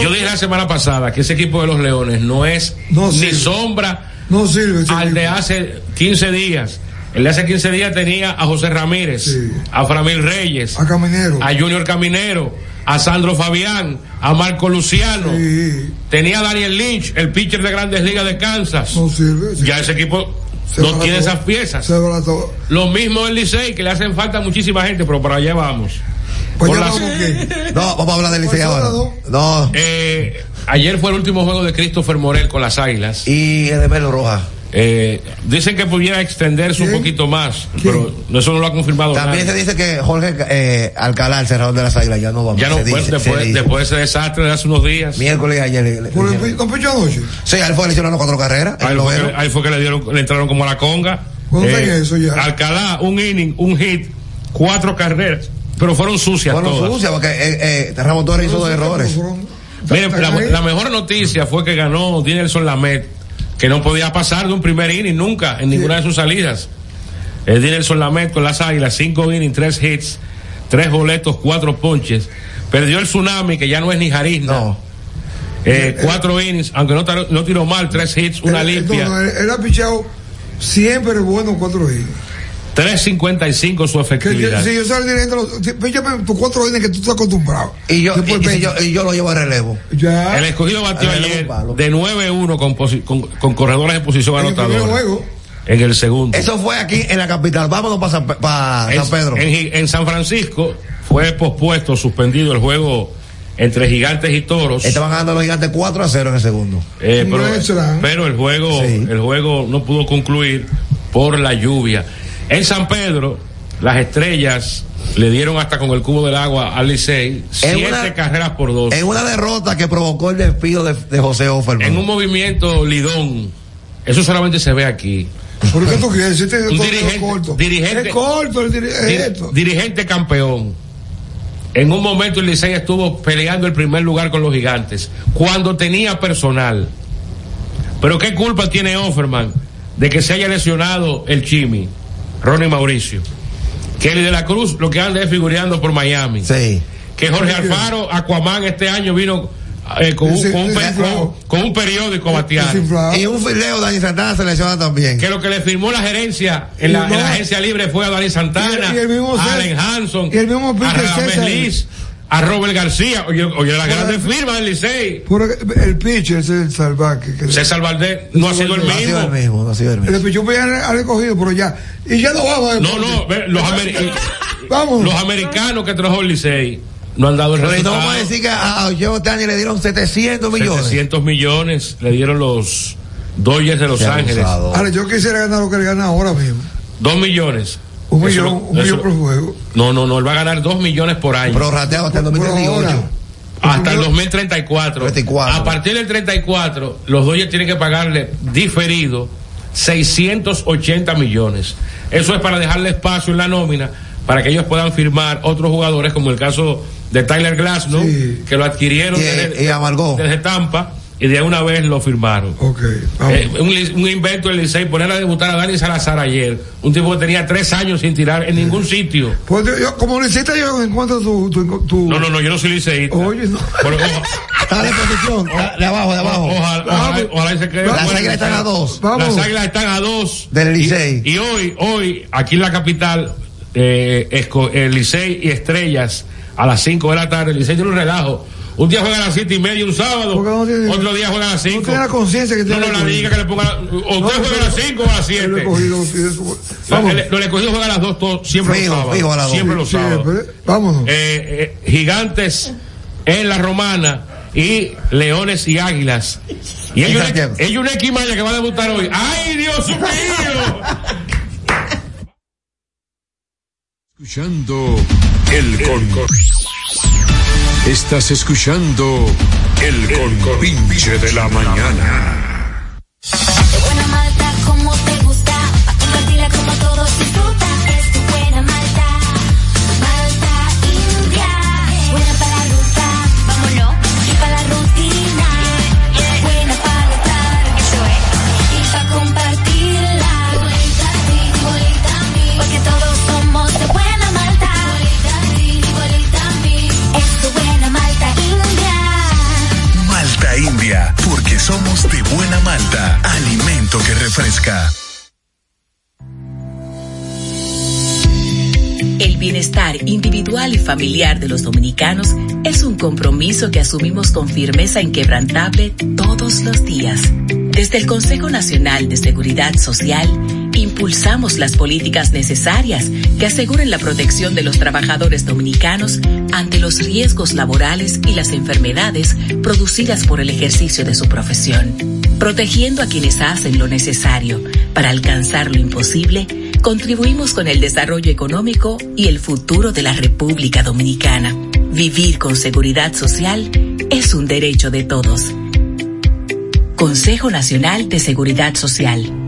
Yo dije la semana pasada que ese equipo de los Leones no es No ni sirve. sombra No sirve. al de hace 15 días. El de hace 15 días tenía a José Ramírez, a Framil Reyes, A Caminero. a Junior Caminero, a Sandro Fabián, a Marco Luciano. Tenía a Daniel Lynch, el pitcher de Grandes Ligas de Kansas. No sirve. Ya ese equipo Se no tiene esas piezas. Se. Lo mismo el Licey, que le hacen falta a muchísima gente, pero para allá vamos. Pues las- vamos, ¿qué? No, vamos a hablar del Licey Pues ahora. ahora No. Eh, ayer fue el último juego de Christopher Morel con las Águilas. Y el de Melo Roja. Eh, dicen que pudiera extenderse un poquito más, pero eso no lo ha confirmado También se dice que Jorge eh, Alcalá, el cerrador de las águilas, ya no va Ya no, se dice, después, se dice. después de ese desastre de hace unos días. Miércoles ayer. le- le- Por el le- pi- ¿No pichó anoche? Sí, a él fue lesionando cuatro carreras. Ahí fue, que, noveno. ahí fue que le dieron, le entraron como a la conga. ¿Cómo está en eso ya? Alcalá, un inning, un hit, cuatro carreras, pero fueron sucias Bueno, todas. sucia, porque eh, eh, Ramón Torres hizo dos errores. Miren, la, la mejor noticia fue que ganó Dinelson Lamet, que no podía pasar de un primer inning nunca en ninguna de sus salidas. El Dinelson Lamet con las águilas, cinco innings, tres hits, tres boletos, cuatro ponches. Perdió el tsunami, que ya no es ni Jarizna. Eh, cuatro innings, aunque no, no tiró mal, tres hits, una Él- limpia. no, no, él, él ha pichado siempre bueno cuatro innings. 3.55 su efectividad. si yo soy el píchame tus cuatro innings que tú estás acostumbrado. Y yo, y, y yo, y yo lo llevo a relevo. Ya. El escogido batió ayer de 9-1 con, posi- con, con corredores en posición En el anotadora. juego. En el segundo. Eso fue aquí en la capital. Vámonos para San, pa En- San Pedro. En, en San Francisco fue pospuesto, suspendido el juego entre gigantes y toros. Estaban ganando los gigantes 4 a 0 en el segundo. Eh, pero, pero el juego, Sí. el juego no pudo concluir por la lluvia. En San Pedro, las estrellas le dieron hasta con el cubo del agua al Licey, siete una- carreras por dos. En una derrota que provocó el despido de, de José Offerman. En un movimiento lidón. Eso solamente se ve aquí. ¿Por qué tú quieres? Este Un torneo dirigente- corto. dirigente- Es corto el diri- es Dir- esto. dirigente campeón. En un momento el Licey estuvo peleando el primer lugar con los gigantes, cuando tenía personal. Pero ¿qué culpa tiene Offerman de que se haya lesionado el Chimi, Ronnie Mauricio? Kelly de la Cruz lo que anda es figureando por Miami. Sí. Que Jorge Alfaro, Aquaman, este año vino eh, con, un, con un pe- desinflado. con- con un periódico batear. Y un fileo Dani Santana se lesiona también. Que lo que le firmó la gerencia en la, Y no- en la agencia libre fue a Dani Santana, Y- y el mismo a César- Allen Hanson, y el mismo a. Liz, a Robert García. Oye, oye las grandes firmas del Licey. Por el pitcher es el salvaje. Que César Valdés no ha sido el No ha sido el mismo. mismo, no ha sido el mismo. el bien ha recogido, pero ya. Y ya no vamos a No, no, los, ameri- Vamos. los americanos que trajo el Licey no han dado el Pero y no resultado. vamos a decir que a Joe Otani le dieron 700 millones. 700 millones le dieron los Dodgers de Los Ángeles. Ahora, yo quisiera ganar lo que le gana ahora mismo. Dos millones. Un Eso millón, un eso- millón por juego. No, no, no, él va a ganar dos millones por año. Pero rateado hasta el Por 2038. ahora. hasta el 2034. 34. A partir del 34, los Dodgers tienen que pagarle diferido 680 millones. Eso es para dejarle espacio en la nómina para que ellos puedan firmar otros jugadores, como el caso de Tyler Glass, ¿no? Sí. Que lo adquirieron Y- desde, y amargó. desde Tampa y de una vez lo firmaron. Ok, vamos. Eh, un, invento del Licey, poner a debutar a Dani Salazar ayer, un tipo que tenía tres años sin tirar en ningún sitio. Pues yo- yo, como necesita yo encuentro tu, tu, tu- No, no, no, yo no soy liceísta. Oye, no. Pero oja- Está de posición, de- de abajo, de abajo. Ojalá, ojalá, ojalá se quede. Las bueno. águilas están a dos. Vamos. Las águilas están a dos. Del Licey. Y, y hoy, hoy, aquí en la capital, eh, esco- el Licey y Estrellas a las 5 de la tarde. El Licey tiene un relajo. Un día juega a las siete y media un sábado. No tiene- otro día juega a las 5. tiene la conciencia que No, tiene no la que- diga que le ponga. O usted juega a las 5 o a las Él 7. he cogido, sí, eso- La- Vamos. el- Los escogidos juegan a las 2 todos, siempre Fijo, los sábados. a las dos. Siempre los sábados. vámonos. Eh, eh, gigantes en la romana y leones y águilas. Y ellos, ellos una equimaya que va a debutar hoy. ¡Ay, Dios mío! Escuchando el con. Estás escuchando el compinche de la mañana. Buena malta te gusta. El bienestar individual y familiar de los dominicanos es un compromiso que asumimos con firmeza inquebrantable todos los días. Desde el Consejo Nacional de Seguridad Social, impulsamos las políticas necesarias que aseguren la protección de los trabajadores dominicanos ante los riesgos laborales y las enfermedades producidas por el ejercicio de su profesión. Protegiendo a quienes hacen lo necesario para alcanzar lo imposible, contribuimos con el desarrollo económico y el futuro de la República Dominicana. Vivir con seguridad social es un derecho de todos. Consejo Nacional de Seguridad Social.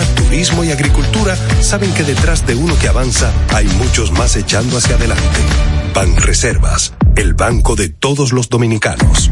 turismo y agricultura saben que detrás de uno que avanza hay muchos más echando hacia adelante. Banreservas, el banco de todos los dominicanos.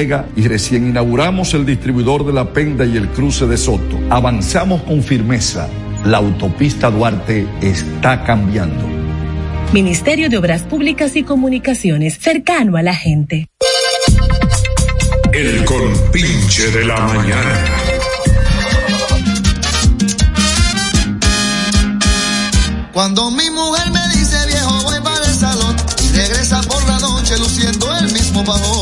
Vega y recién inauguramos el distribuidor de la Penda y el cruce de Soto. Avanzamos con firmeza. La autopista Duarte está cambiando. Ministerio de Obras Públicas y Comunicaciones, cercano a la gente. El compinche de la mañana. Cuando mi mujer me dice viejo voy para el salón y regresa por la noche luciendo el mismo pavón.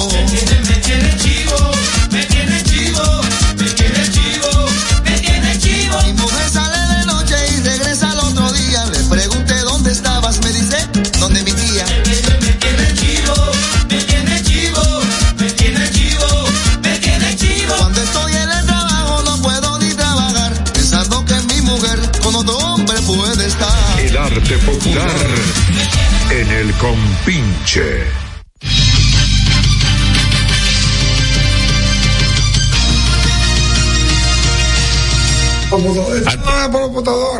Compinche.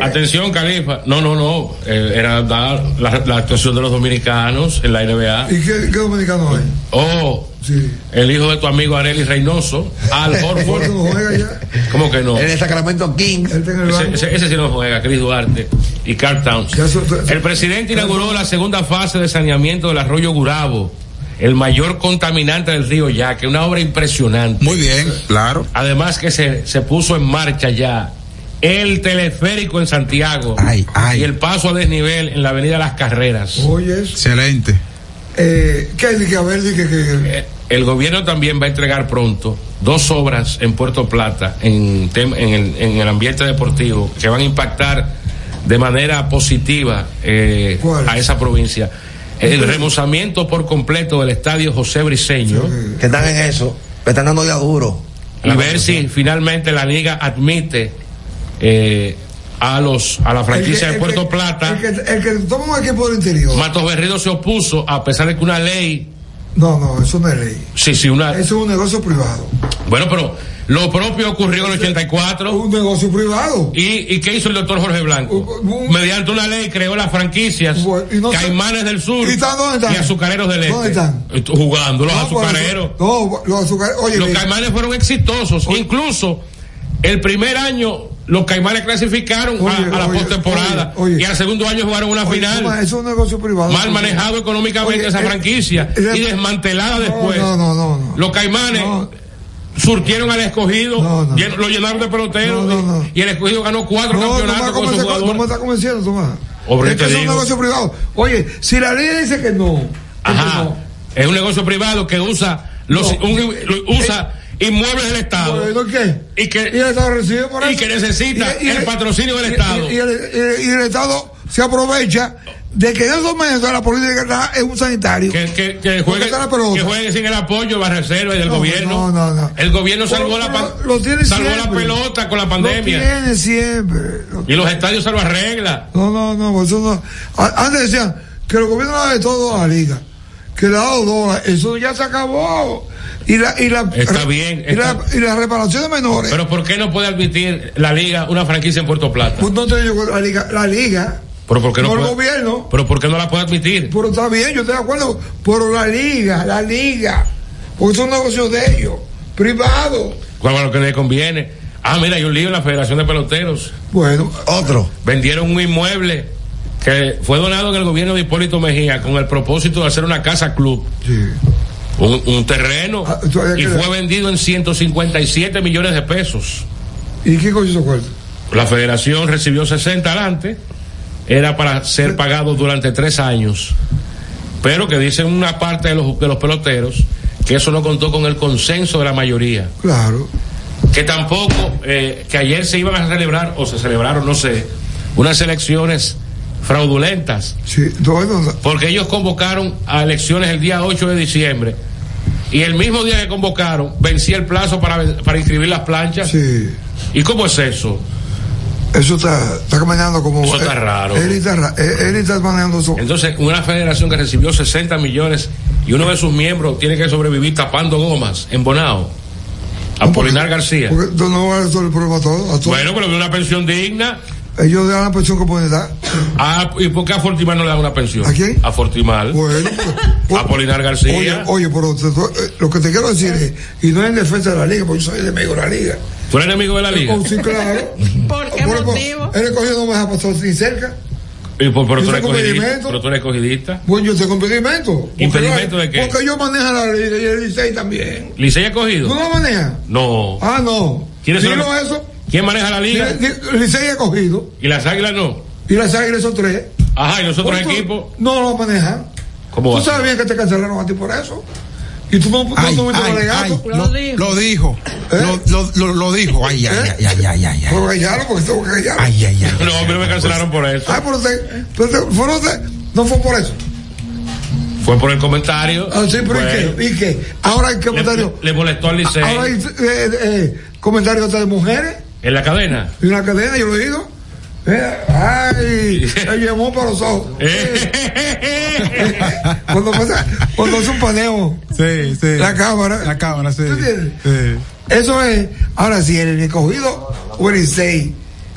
Atención, Califa. No, no, no. Eh, era dar la, la actuación de los dominicanos en la NBA. ¿Y qué, qué dominicano hay? Oh, el hijo de tu amigo Areli Reynoso, Al Horford. no juega ya. ¿Cómo que no? El de Sacramento King. Ese, ese- ese sí no juega, Chris Duarte y Carl Towns. El presidente inauguró la segunda fase de saneamiento del arroyo Gurabo, el mayor contaminante del río Yaque, una obra impresionante. Muy bien, claro. Además que se, se puso en marcha ya el teleférico en Santiago y el paso a desnivel en la avenida Las Carreras. Oye, Excelente. eh, ¿qué hay que a ver? Dije que, El gobierno también va a entregar pronto dos obras en Puerto Plata en, el, en el ambiente deportivo que van a impactar de manera positiva eh, a esa provincia. El remozamiento por completo del estadio José Briceño. Que están en eso, que están dando ya duro. Y ver si finalmente la liga admite eh, a los a la franquicia El de Puerto que- Plata. el que, el que toma un equipo del interior. Matos Berrido se opuso a pesar de que una ley No, no, eso no es ley. Sí, sí, una. Eso es un negocio privado. Bueno, pero Lo propio ocurrió en el 84. Un negocio privado. ¿Y, y qué hizo el doctor Jorge Blanco? Mediante una ley creó las franquicias no se- Caimanes del Sur ¿Y están dónde están? y Azucareros del Este. ¿Dónde están? Jugando los No, eso- azucareros. No, los azucareros. Oye, los mira, Caimanes fueron exitosos. Incluso el primer año los Caimanes clasificaron a- Oye, a, la postemporada y al segundo año jugaron una final. toma, Es un negocio privado. Mal manejado económicamente esa eh, franquicia eh, y desmantelada no, después. No, no, no. no. Los Caimanes surtieron al escogido, lo llenaron de peloteros y el escogido ganó cuatro campeonatos con no me jugadores. está convenciendo, Tomás. Es que es un negocio privado. Oye, si la ley dice que no. Ajá. Es un negocio privado que usa los un- usa inmuebles del Estado. Bueno, ¿qué? Y que, Y el Estado recibe por y eso. que necesita Y- y- el patrocinio del y- Estado. Y, y el, y- y el Estado se aprovecha de que en esos momentos la política está en un sanitario. que, que, juegue, que sin el apoyo de la reserva y del No, gobierno. no, no, no. El gobierno Pero- salvó, la, pero lo tiene salvó la pelota con la Lo pandemia. tiene siempre. Lo- Y los estadios se lo arregla. No, no, no, eso no. Antes decían que el gobierno de todo a la liga. Que le ha dado dólares. Eso ya se acabó. Y la, y la, Está bien, Y, la, y las reparaciones menores. Pero ¿por qué no puede admitir la liga una franquicia en Puerto Plata? Pues no te digo la liga. La liga. Pero ¿por qué no, No el puede- gobierno. Pero ¿por qué no la puede admitir? Pero está bien, yo estoy de acuerdo. Pero la liga, la liga. Porque son negocios de ellos. Privados. ¿Cuál es lo que le conviene? Ah, mira, hay un lío en la Federación de Peloteros. Bueno. Otro. Vendieron un inmueble que fue donado en el gobierno de Hipólito Mejía con el propósito de hacer una casa club. Un, un terreno. Ah, y fue vendido en 157 millones de pesos. ¿Y qué coño se acuerda? La federación recibió 60 adelante. Era para ser pagado durante tres años. Pero que dicen una parte de los, de los peloteros que eso no contó con el consenso de la mayoría. Claro. Que tampoco, eh, que ayer se iban a celebrar, o se celebraron, no sé, unas elecciones fraudulentas. Sí, no. Porque ellos convocaron a elecciones el día 8 de diciembre. Y el mismo día que convocaron, vencía el plazo para, para inscribir las planchas. Sí. ¿Y cómo es eso? Eso está, está caminando como. Eso está raro. Él está, ra- él- está manejando eso. Entonces, una federación que recibió 60 millones y uno de sus miembros tiene que sobrevivir tapando gomas en Bonao. Apolinar García. Porque no vas a resolver el problema a todo. A todo. Bueno, pero de una pensión digna. Ellos dan la pensión que pueden dar. Ah, ¿y por qué a Fortimar no le dan una pensión? ¿A quién? A Fortimar. Bueno, pues, a Apolinar García. Oye, oye, pero te- eh, lo que te quiero decir es, y no es en defensa de la liga, porque yo soy enemigo de la liga. ¿Tú eres enemigo de la liga? Oh, sí, claro. ¿Por qué Por- por- motivo? El escogido no me deja pasar ni cerca. Y por, pero, Yo tú eres impedimento. pero tú eres escogidista. Bueno, yo tengo impedimento. ¿Impedimento de qué? Porque yo manejo la liga y el Licey también. ¿Licey escogido? ¿Tú no la manejas? No. Ah, no. ¿Quiénes son Dilo los- eso. ¿Quién maneja la liga? Licey escogido. ¿Y las águilas no? Y las águilas son tres. Ajá, ¿y los otros Pues equipos? No lo manejan. ¿Cómo? Tú sabes bien que te cancelaron a ti por eso. Y tú no, no Ay, tuviste ay, alegato. lo, lo dijo. Lo, lo, lo, lo dijo. Ay, ay, ay, ay, ay, ay, ay. Pero callarlo porque tengo que callarlo. Ay, ay, ay. No, pero me cancelaron por eso. Ay, pero, te- pero te- fue- no, te- no fue por eso. Fue por el comentario. Ah, sí, pero ¿y qué? ¿Y qué? Ahora hay le, comentarios. le molestó al Licey. Ahora hay eh, eh, comentarios hasta de mujeres. En la cadena. Y una cadena, yo lo he oído. Eh, ay, se llamó para los ojos. cuando pasa, cuando hace un paneo. Sí, sí. La cámara. La cámara, sí. ¿Tú entiendes? Sí. Eso es, ahora si el escogido o el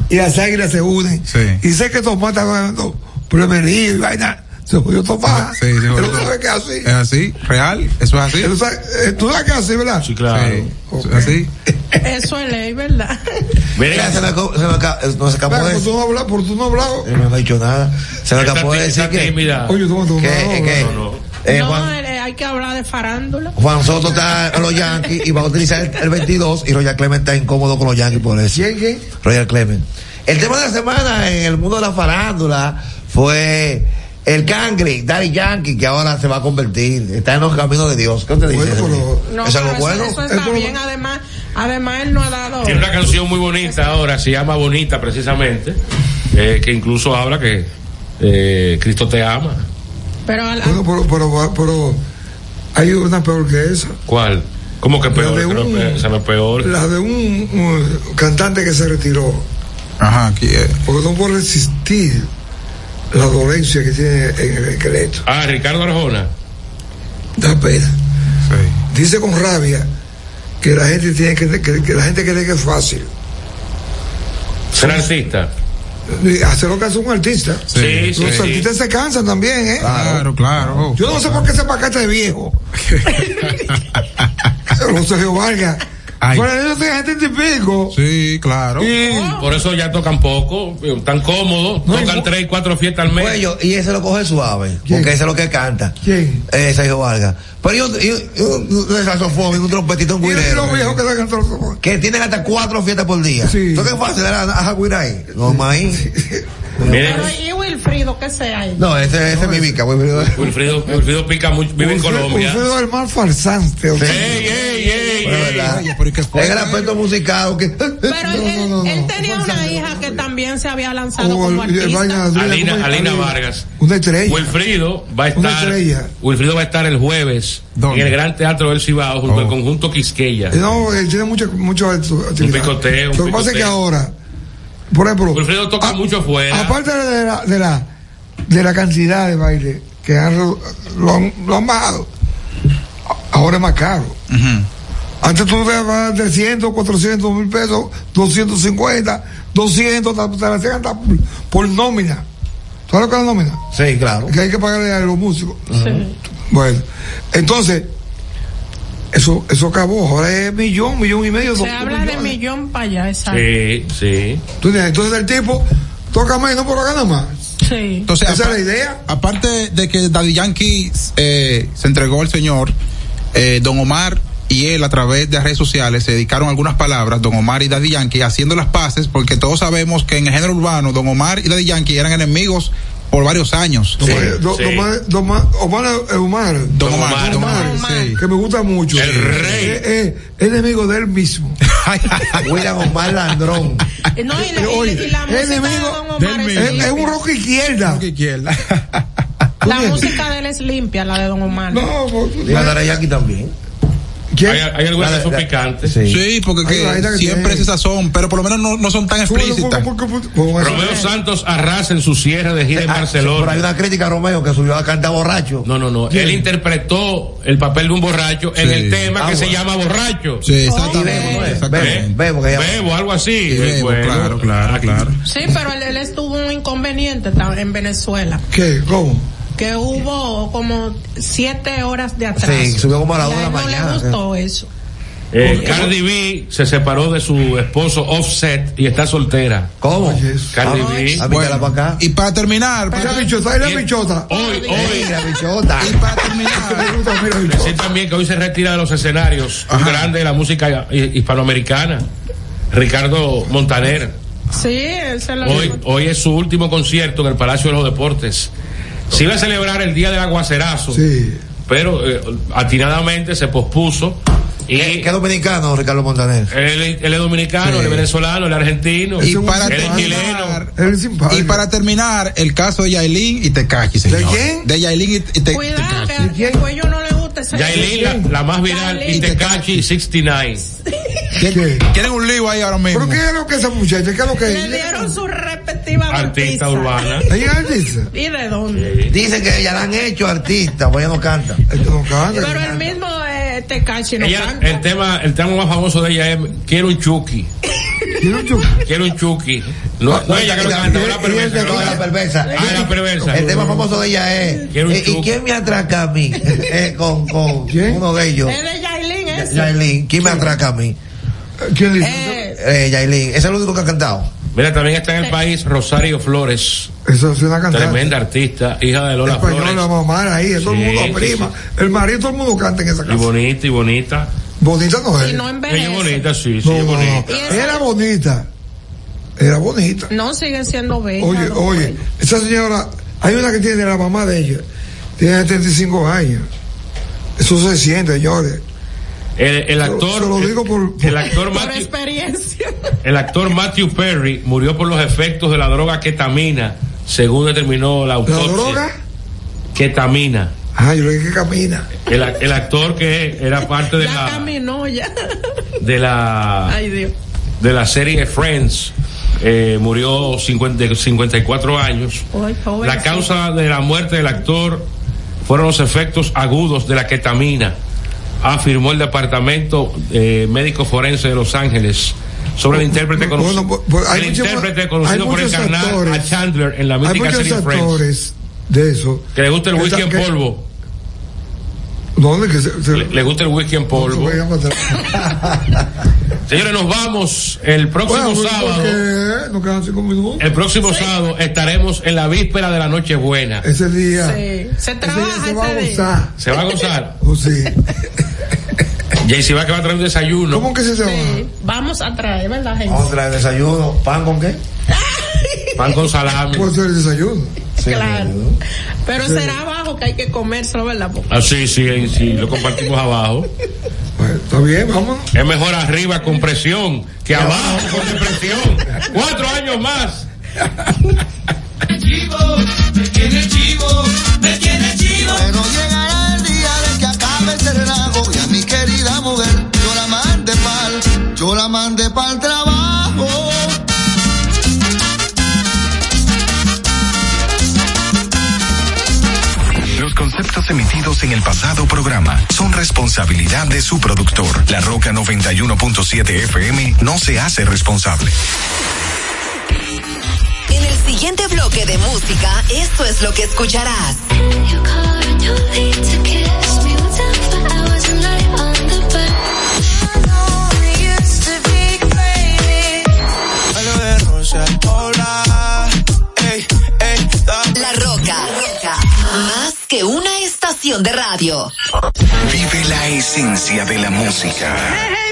y las águilas se unen. Sí. Y sé que Tomás está ganando plemería y vaina. Se jodió Tomás. Sí, sí, Pero jodió. tú sabes que es así. Es así, real, eso es así. Tú sabes, eh, tú sabes que es así, ¿verdad? Sí, claro. Sí, eso es así. Eso es ley, ¿verdad? Mira, se me, se me acabó- eh, no se de tú no hablas, por tú no hablas. No he dicho nada. Se me Está acabó de tí- decir que. tímida. Oye, tú no, que- no, no. eh, no, Juan, eh, hay que hablar de farándula. Juan Soto está en los Yankees y va a utilizar el, el 22 y Roger Clement está incómodo con los Yankees por eso. ¿Quién, quién? Roger Clement. El tema de la semana en el mundo de la farándula fue el cangre, Daddy Yankee, que ahora se va a convertir, está en los caminos de Dios. ¿Qué te dice? Bueno, pero- No, ¿Es algo pero bueno? Eso, eso Es está bien. Además, además él no ha dado. Tiene una canción muy bonita ahora, se llama Bonita precisamente, eh, que incluso habla que eh, Cristo te ama. Pero al- Bueno, pero, pero, pero hay una peor que esa. ¿Cuál? ¿Cómo que peor? La de Creo un- que esa no es peor. La de un, un cantante que se retiró. Ajá, aquí es. Porque no puede resistir la dolencia que tiene en el esqueleto. Ah, Ricardo Arjona. Da pena. Sí. Dice con rabia que la gente tiene que, que, que la gente cree que es fácil. Ser artista. Hacer lo que hace un artista. Sí, Los sí, sí. artistas se cansan también, ¿eh? Claro, claro. Yo no sé por qué ese paquete de viejo. Los Sergio Vargas. Ay. Pero ellos tienen gente y pico. Sí, claro. Por eso ya tocan poco, eh, tan cómodos, tocan tres y cuatro fiestas al mes. Cuello, y ese lo coge suave, porque ese es lo que canta. ¿Quién? Eh, Sergio Vargas. Pero yo, yo, yo, un saxofón, y un trompetito, un Y guirero. los viejos que sacan todo. Que tienen hasta cuatro fiestas por día. Sí. ¿Tú qué fácil era a guirar ahí? No, maíz. Miren, Pero y Wilfrido, ¿qué sea ahí? No, ese, ese es mi mica, güey. Wilfrido, Wilfrido pica mucho, vive en Colombia. Wilfredo es el más farsante. o sea. Ey, ey, ey. Es el aspecto musical que. Pero él, él tenía una hija que también se había lanzado como artista. Alina, Vargas. Una estrella. Wilfrido va a Una estar, estrella. Wilfrido va a estar el jueves ¿Dónde? en el Gran Teatro del Cibao junto Oh. al conjunto Quisqueya. No, él tiene mucho, mucho picoteo, un Lo que pasa es que picoteo. ahora, por ejemplo, Wilfrido toca a- mucho fuera. aparte de la, de la de la cantidad de baile que han, lo, han, lo han bajado, ahora es más caro. Antes tú te pagabas 300, 400 mil pesos, 250, 200, te- te la hacían hasta por, por nómina. ¿Sabes lo que es la nómina? Sí, claro. Que hay que pagarle a los músicos. Bueno, entonces, eso, eso acabó. Ahora es millón, millón y medio. Se dos habla de millón para allá, exacto. Sí, sí. ¿Tú entiendes? Entonces el tipo toca menos, pero gana más. Sí. Entonces, Esa es la idea. Aparte de que Daddy Yankee eh, se entregó al señor, eh, Don Omar y él a través de redes sociales se dedicaron algunas palabras, Don Omar y Daddy Yankee, haciendo las paces, porque todos sabemos que en el género urbano, Don Omar y Daddy Yankee eran enemigos por varios años. Don Omar- Don- sí. Don Omar- Don Omar- Omar es Omar. Don Omar, Omar, sí. Que me gusta mucho. El rey. Es, es- es enemigo de él mismo. William Omar Landrón. No, y, la- Oye, y la es música de enemigo Don Omar del es, Es, un rock izquierda. La música de él es limpia, la de Don Omar. No, pues, Y la de Yankee también. ¿Quién? Hay, hay algunas La- que son la- picantes. Sí. Sí, porque que siempre tiene. es esa son, pero por lo menos no, no son tan explícitas. ¿Cómo- cómo- cómo- cómo- Romeo Santos arrasa en su cierre de gira en Ah, sí, Barcelona. Pero hay una crítica a Romeo que subió a cantar borracho. No, no, no. Él interpretó el papel de un borracho en el tema Ah, que se llama borracho. Sí, exactamente. Bebo. Bebo, algo así. Sí, Bebo, Bueno, claro, claro, claro. Sí, pero él, él estuvo un inconveniente en Venezuela. ¿Qué? ¿Cómo? Que hubo como siete horas de atraso. Sí, subió como a la de la él no mañana, le gustó eso. Eh, Cardi B se separó de su esposo Offset y está soltera. ¿Cómo? Oye. Cardi Ah, B. a mí te la pa' acá. Y para terminar, Es la para- bichota, la bichota. Hoy, hoy. La bichota. y para Me terminar. Decir también que hoy se retira de los escenarios un Ajá. grande de la música hi- hispanoamericana, Ricardo Montaner. Sí, él se lo Hoy, hoy es su último concierto en el Palacio de los Deportes. Se iba a celebrar el día del aguacerazo, Sí. pero eh, atinadamente se pospuso. Y ¿Qué, qué dominicano, Ricardo Montaner? él, él es dominicano, Sí. él es venezolano, él es argentino, y para él es chileno. es y para terminar, el caso de Yailin y Tecachi, señor. quién? De Yailin y, y Te- Cuidado, Tecachi. que al cuello no le gusta ese Yailin, la, la más viral, Yailin. y Tecachi 69. ¿Qué? Tienen un lío ahí ahora mismo. ¿Pero qué es lo que esa muchacha? ¿Qué es lo que Le es? dieron su Artista urbana. ¿Ella es artista? ¿Y de dónde? Dicen que ella la han hecho artista, pues ella no canta. Esto no canta. Pero el mismo eh, Tecachi no Ella, canta. el tema, el tema más famoso de ella es Quiero un Chucky. Tiene un chulo. Quiero un Chucky. No, no ella que lo canta, no la perversa. No, la perversa. Ah, la perversa. El tema famoso de ella es Quiero un eh, ¿Y quién me atraca a mí? Eh, con con ¿Quién? uno de ellos. Es de Yailin ese. Yailin. ¿Quién me atraca a mí? ¿Quién dice? Eh, Eh, Yailin. Ese es el único que ha cantado. Mira, también está en el país Rosario Flores, Eso es una cantante. tremenda artista, hija de Lola Española, Flores. mamá, ahí, todo el mundo prima. sí. El marido, todo el mundo canta en esa Y casa. bonita, y bonita. Bonita no es. y no Ella envejece. es bonita, sí, sí, es bonita. Y Era bonita. Era bonita. No sigue siendo bella. Oye, no, oye, esa señora, hay una que tiene la mamá de ella, tiene 75 años. Eso se siente, señores. El, el actor, Se lo digo por- el actor Por Matthew, experiencia. el actor Matthew Perry murió por los efectos de la droga ketamina, según determinó la ¿La autopsia. droga? Ketamina. Ah, yo le dije que camina. El, ac- el actor que era parte de ya la caminó, ya. de la Ay, Dios. de la serie Friends eh, murió 50 de 54 años. Ay, joven. La causa de la muerte del actor fueron los efectos agudos de la ketamina. Afirmó el Departamento eh, Médico Forense de Los Ángeles sobre el intérprete conocido, Bueno, pues, hay el muchos- intérprete hay conocido por muchos encarnar actores. a Chandler en la mítica serie Friends. actores de eso. Que le gusta el whisky en que- polvo. ¿Dónde? Que se, se- Le, le gusta el whisky en polvo. Señores, nos vamos el próximo Bueno, sábado. nos quedan cinco minutos. El próximo sábado estaremos en la víspera de la Nochebuena. Ese día. Sí. Se trabaja se va a ese día. gozar. ¿Se va a gozar? Oh, sí. Jaycee va que va a traer un desayuno. ¿Cómo que se va? Sí. Vamos a traer, ¿verdad, gente? Vamos a traer desayuno. ¿Pan con qué? Pan con salami. Puede ser el desayuno. Claro. Pero será abajo que hay que comérselo, ¿verdad? Ah, sí, sí, sí, lo compartimos abajo. Pues, está bien, vamos. Es mejor arriba con presión que abajo con depresión. Cuatro años más. Me tiene chivo, me tiene chivo. Pero llegará mujer yo la mandé pa'l, yo la mandé pa'l trabajo. Los conceptos emitidos en el pasado programa son responsabilidad de su productor. La Roca 91.7 FM no se hace responsable. En el siguiente bloque de música, esto es lo que escucharás. Radio. Vive la esencia de la música.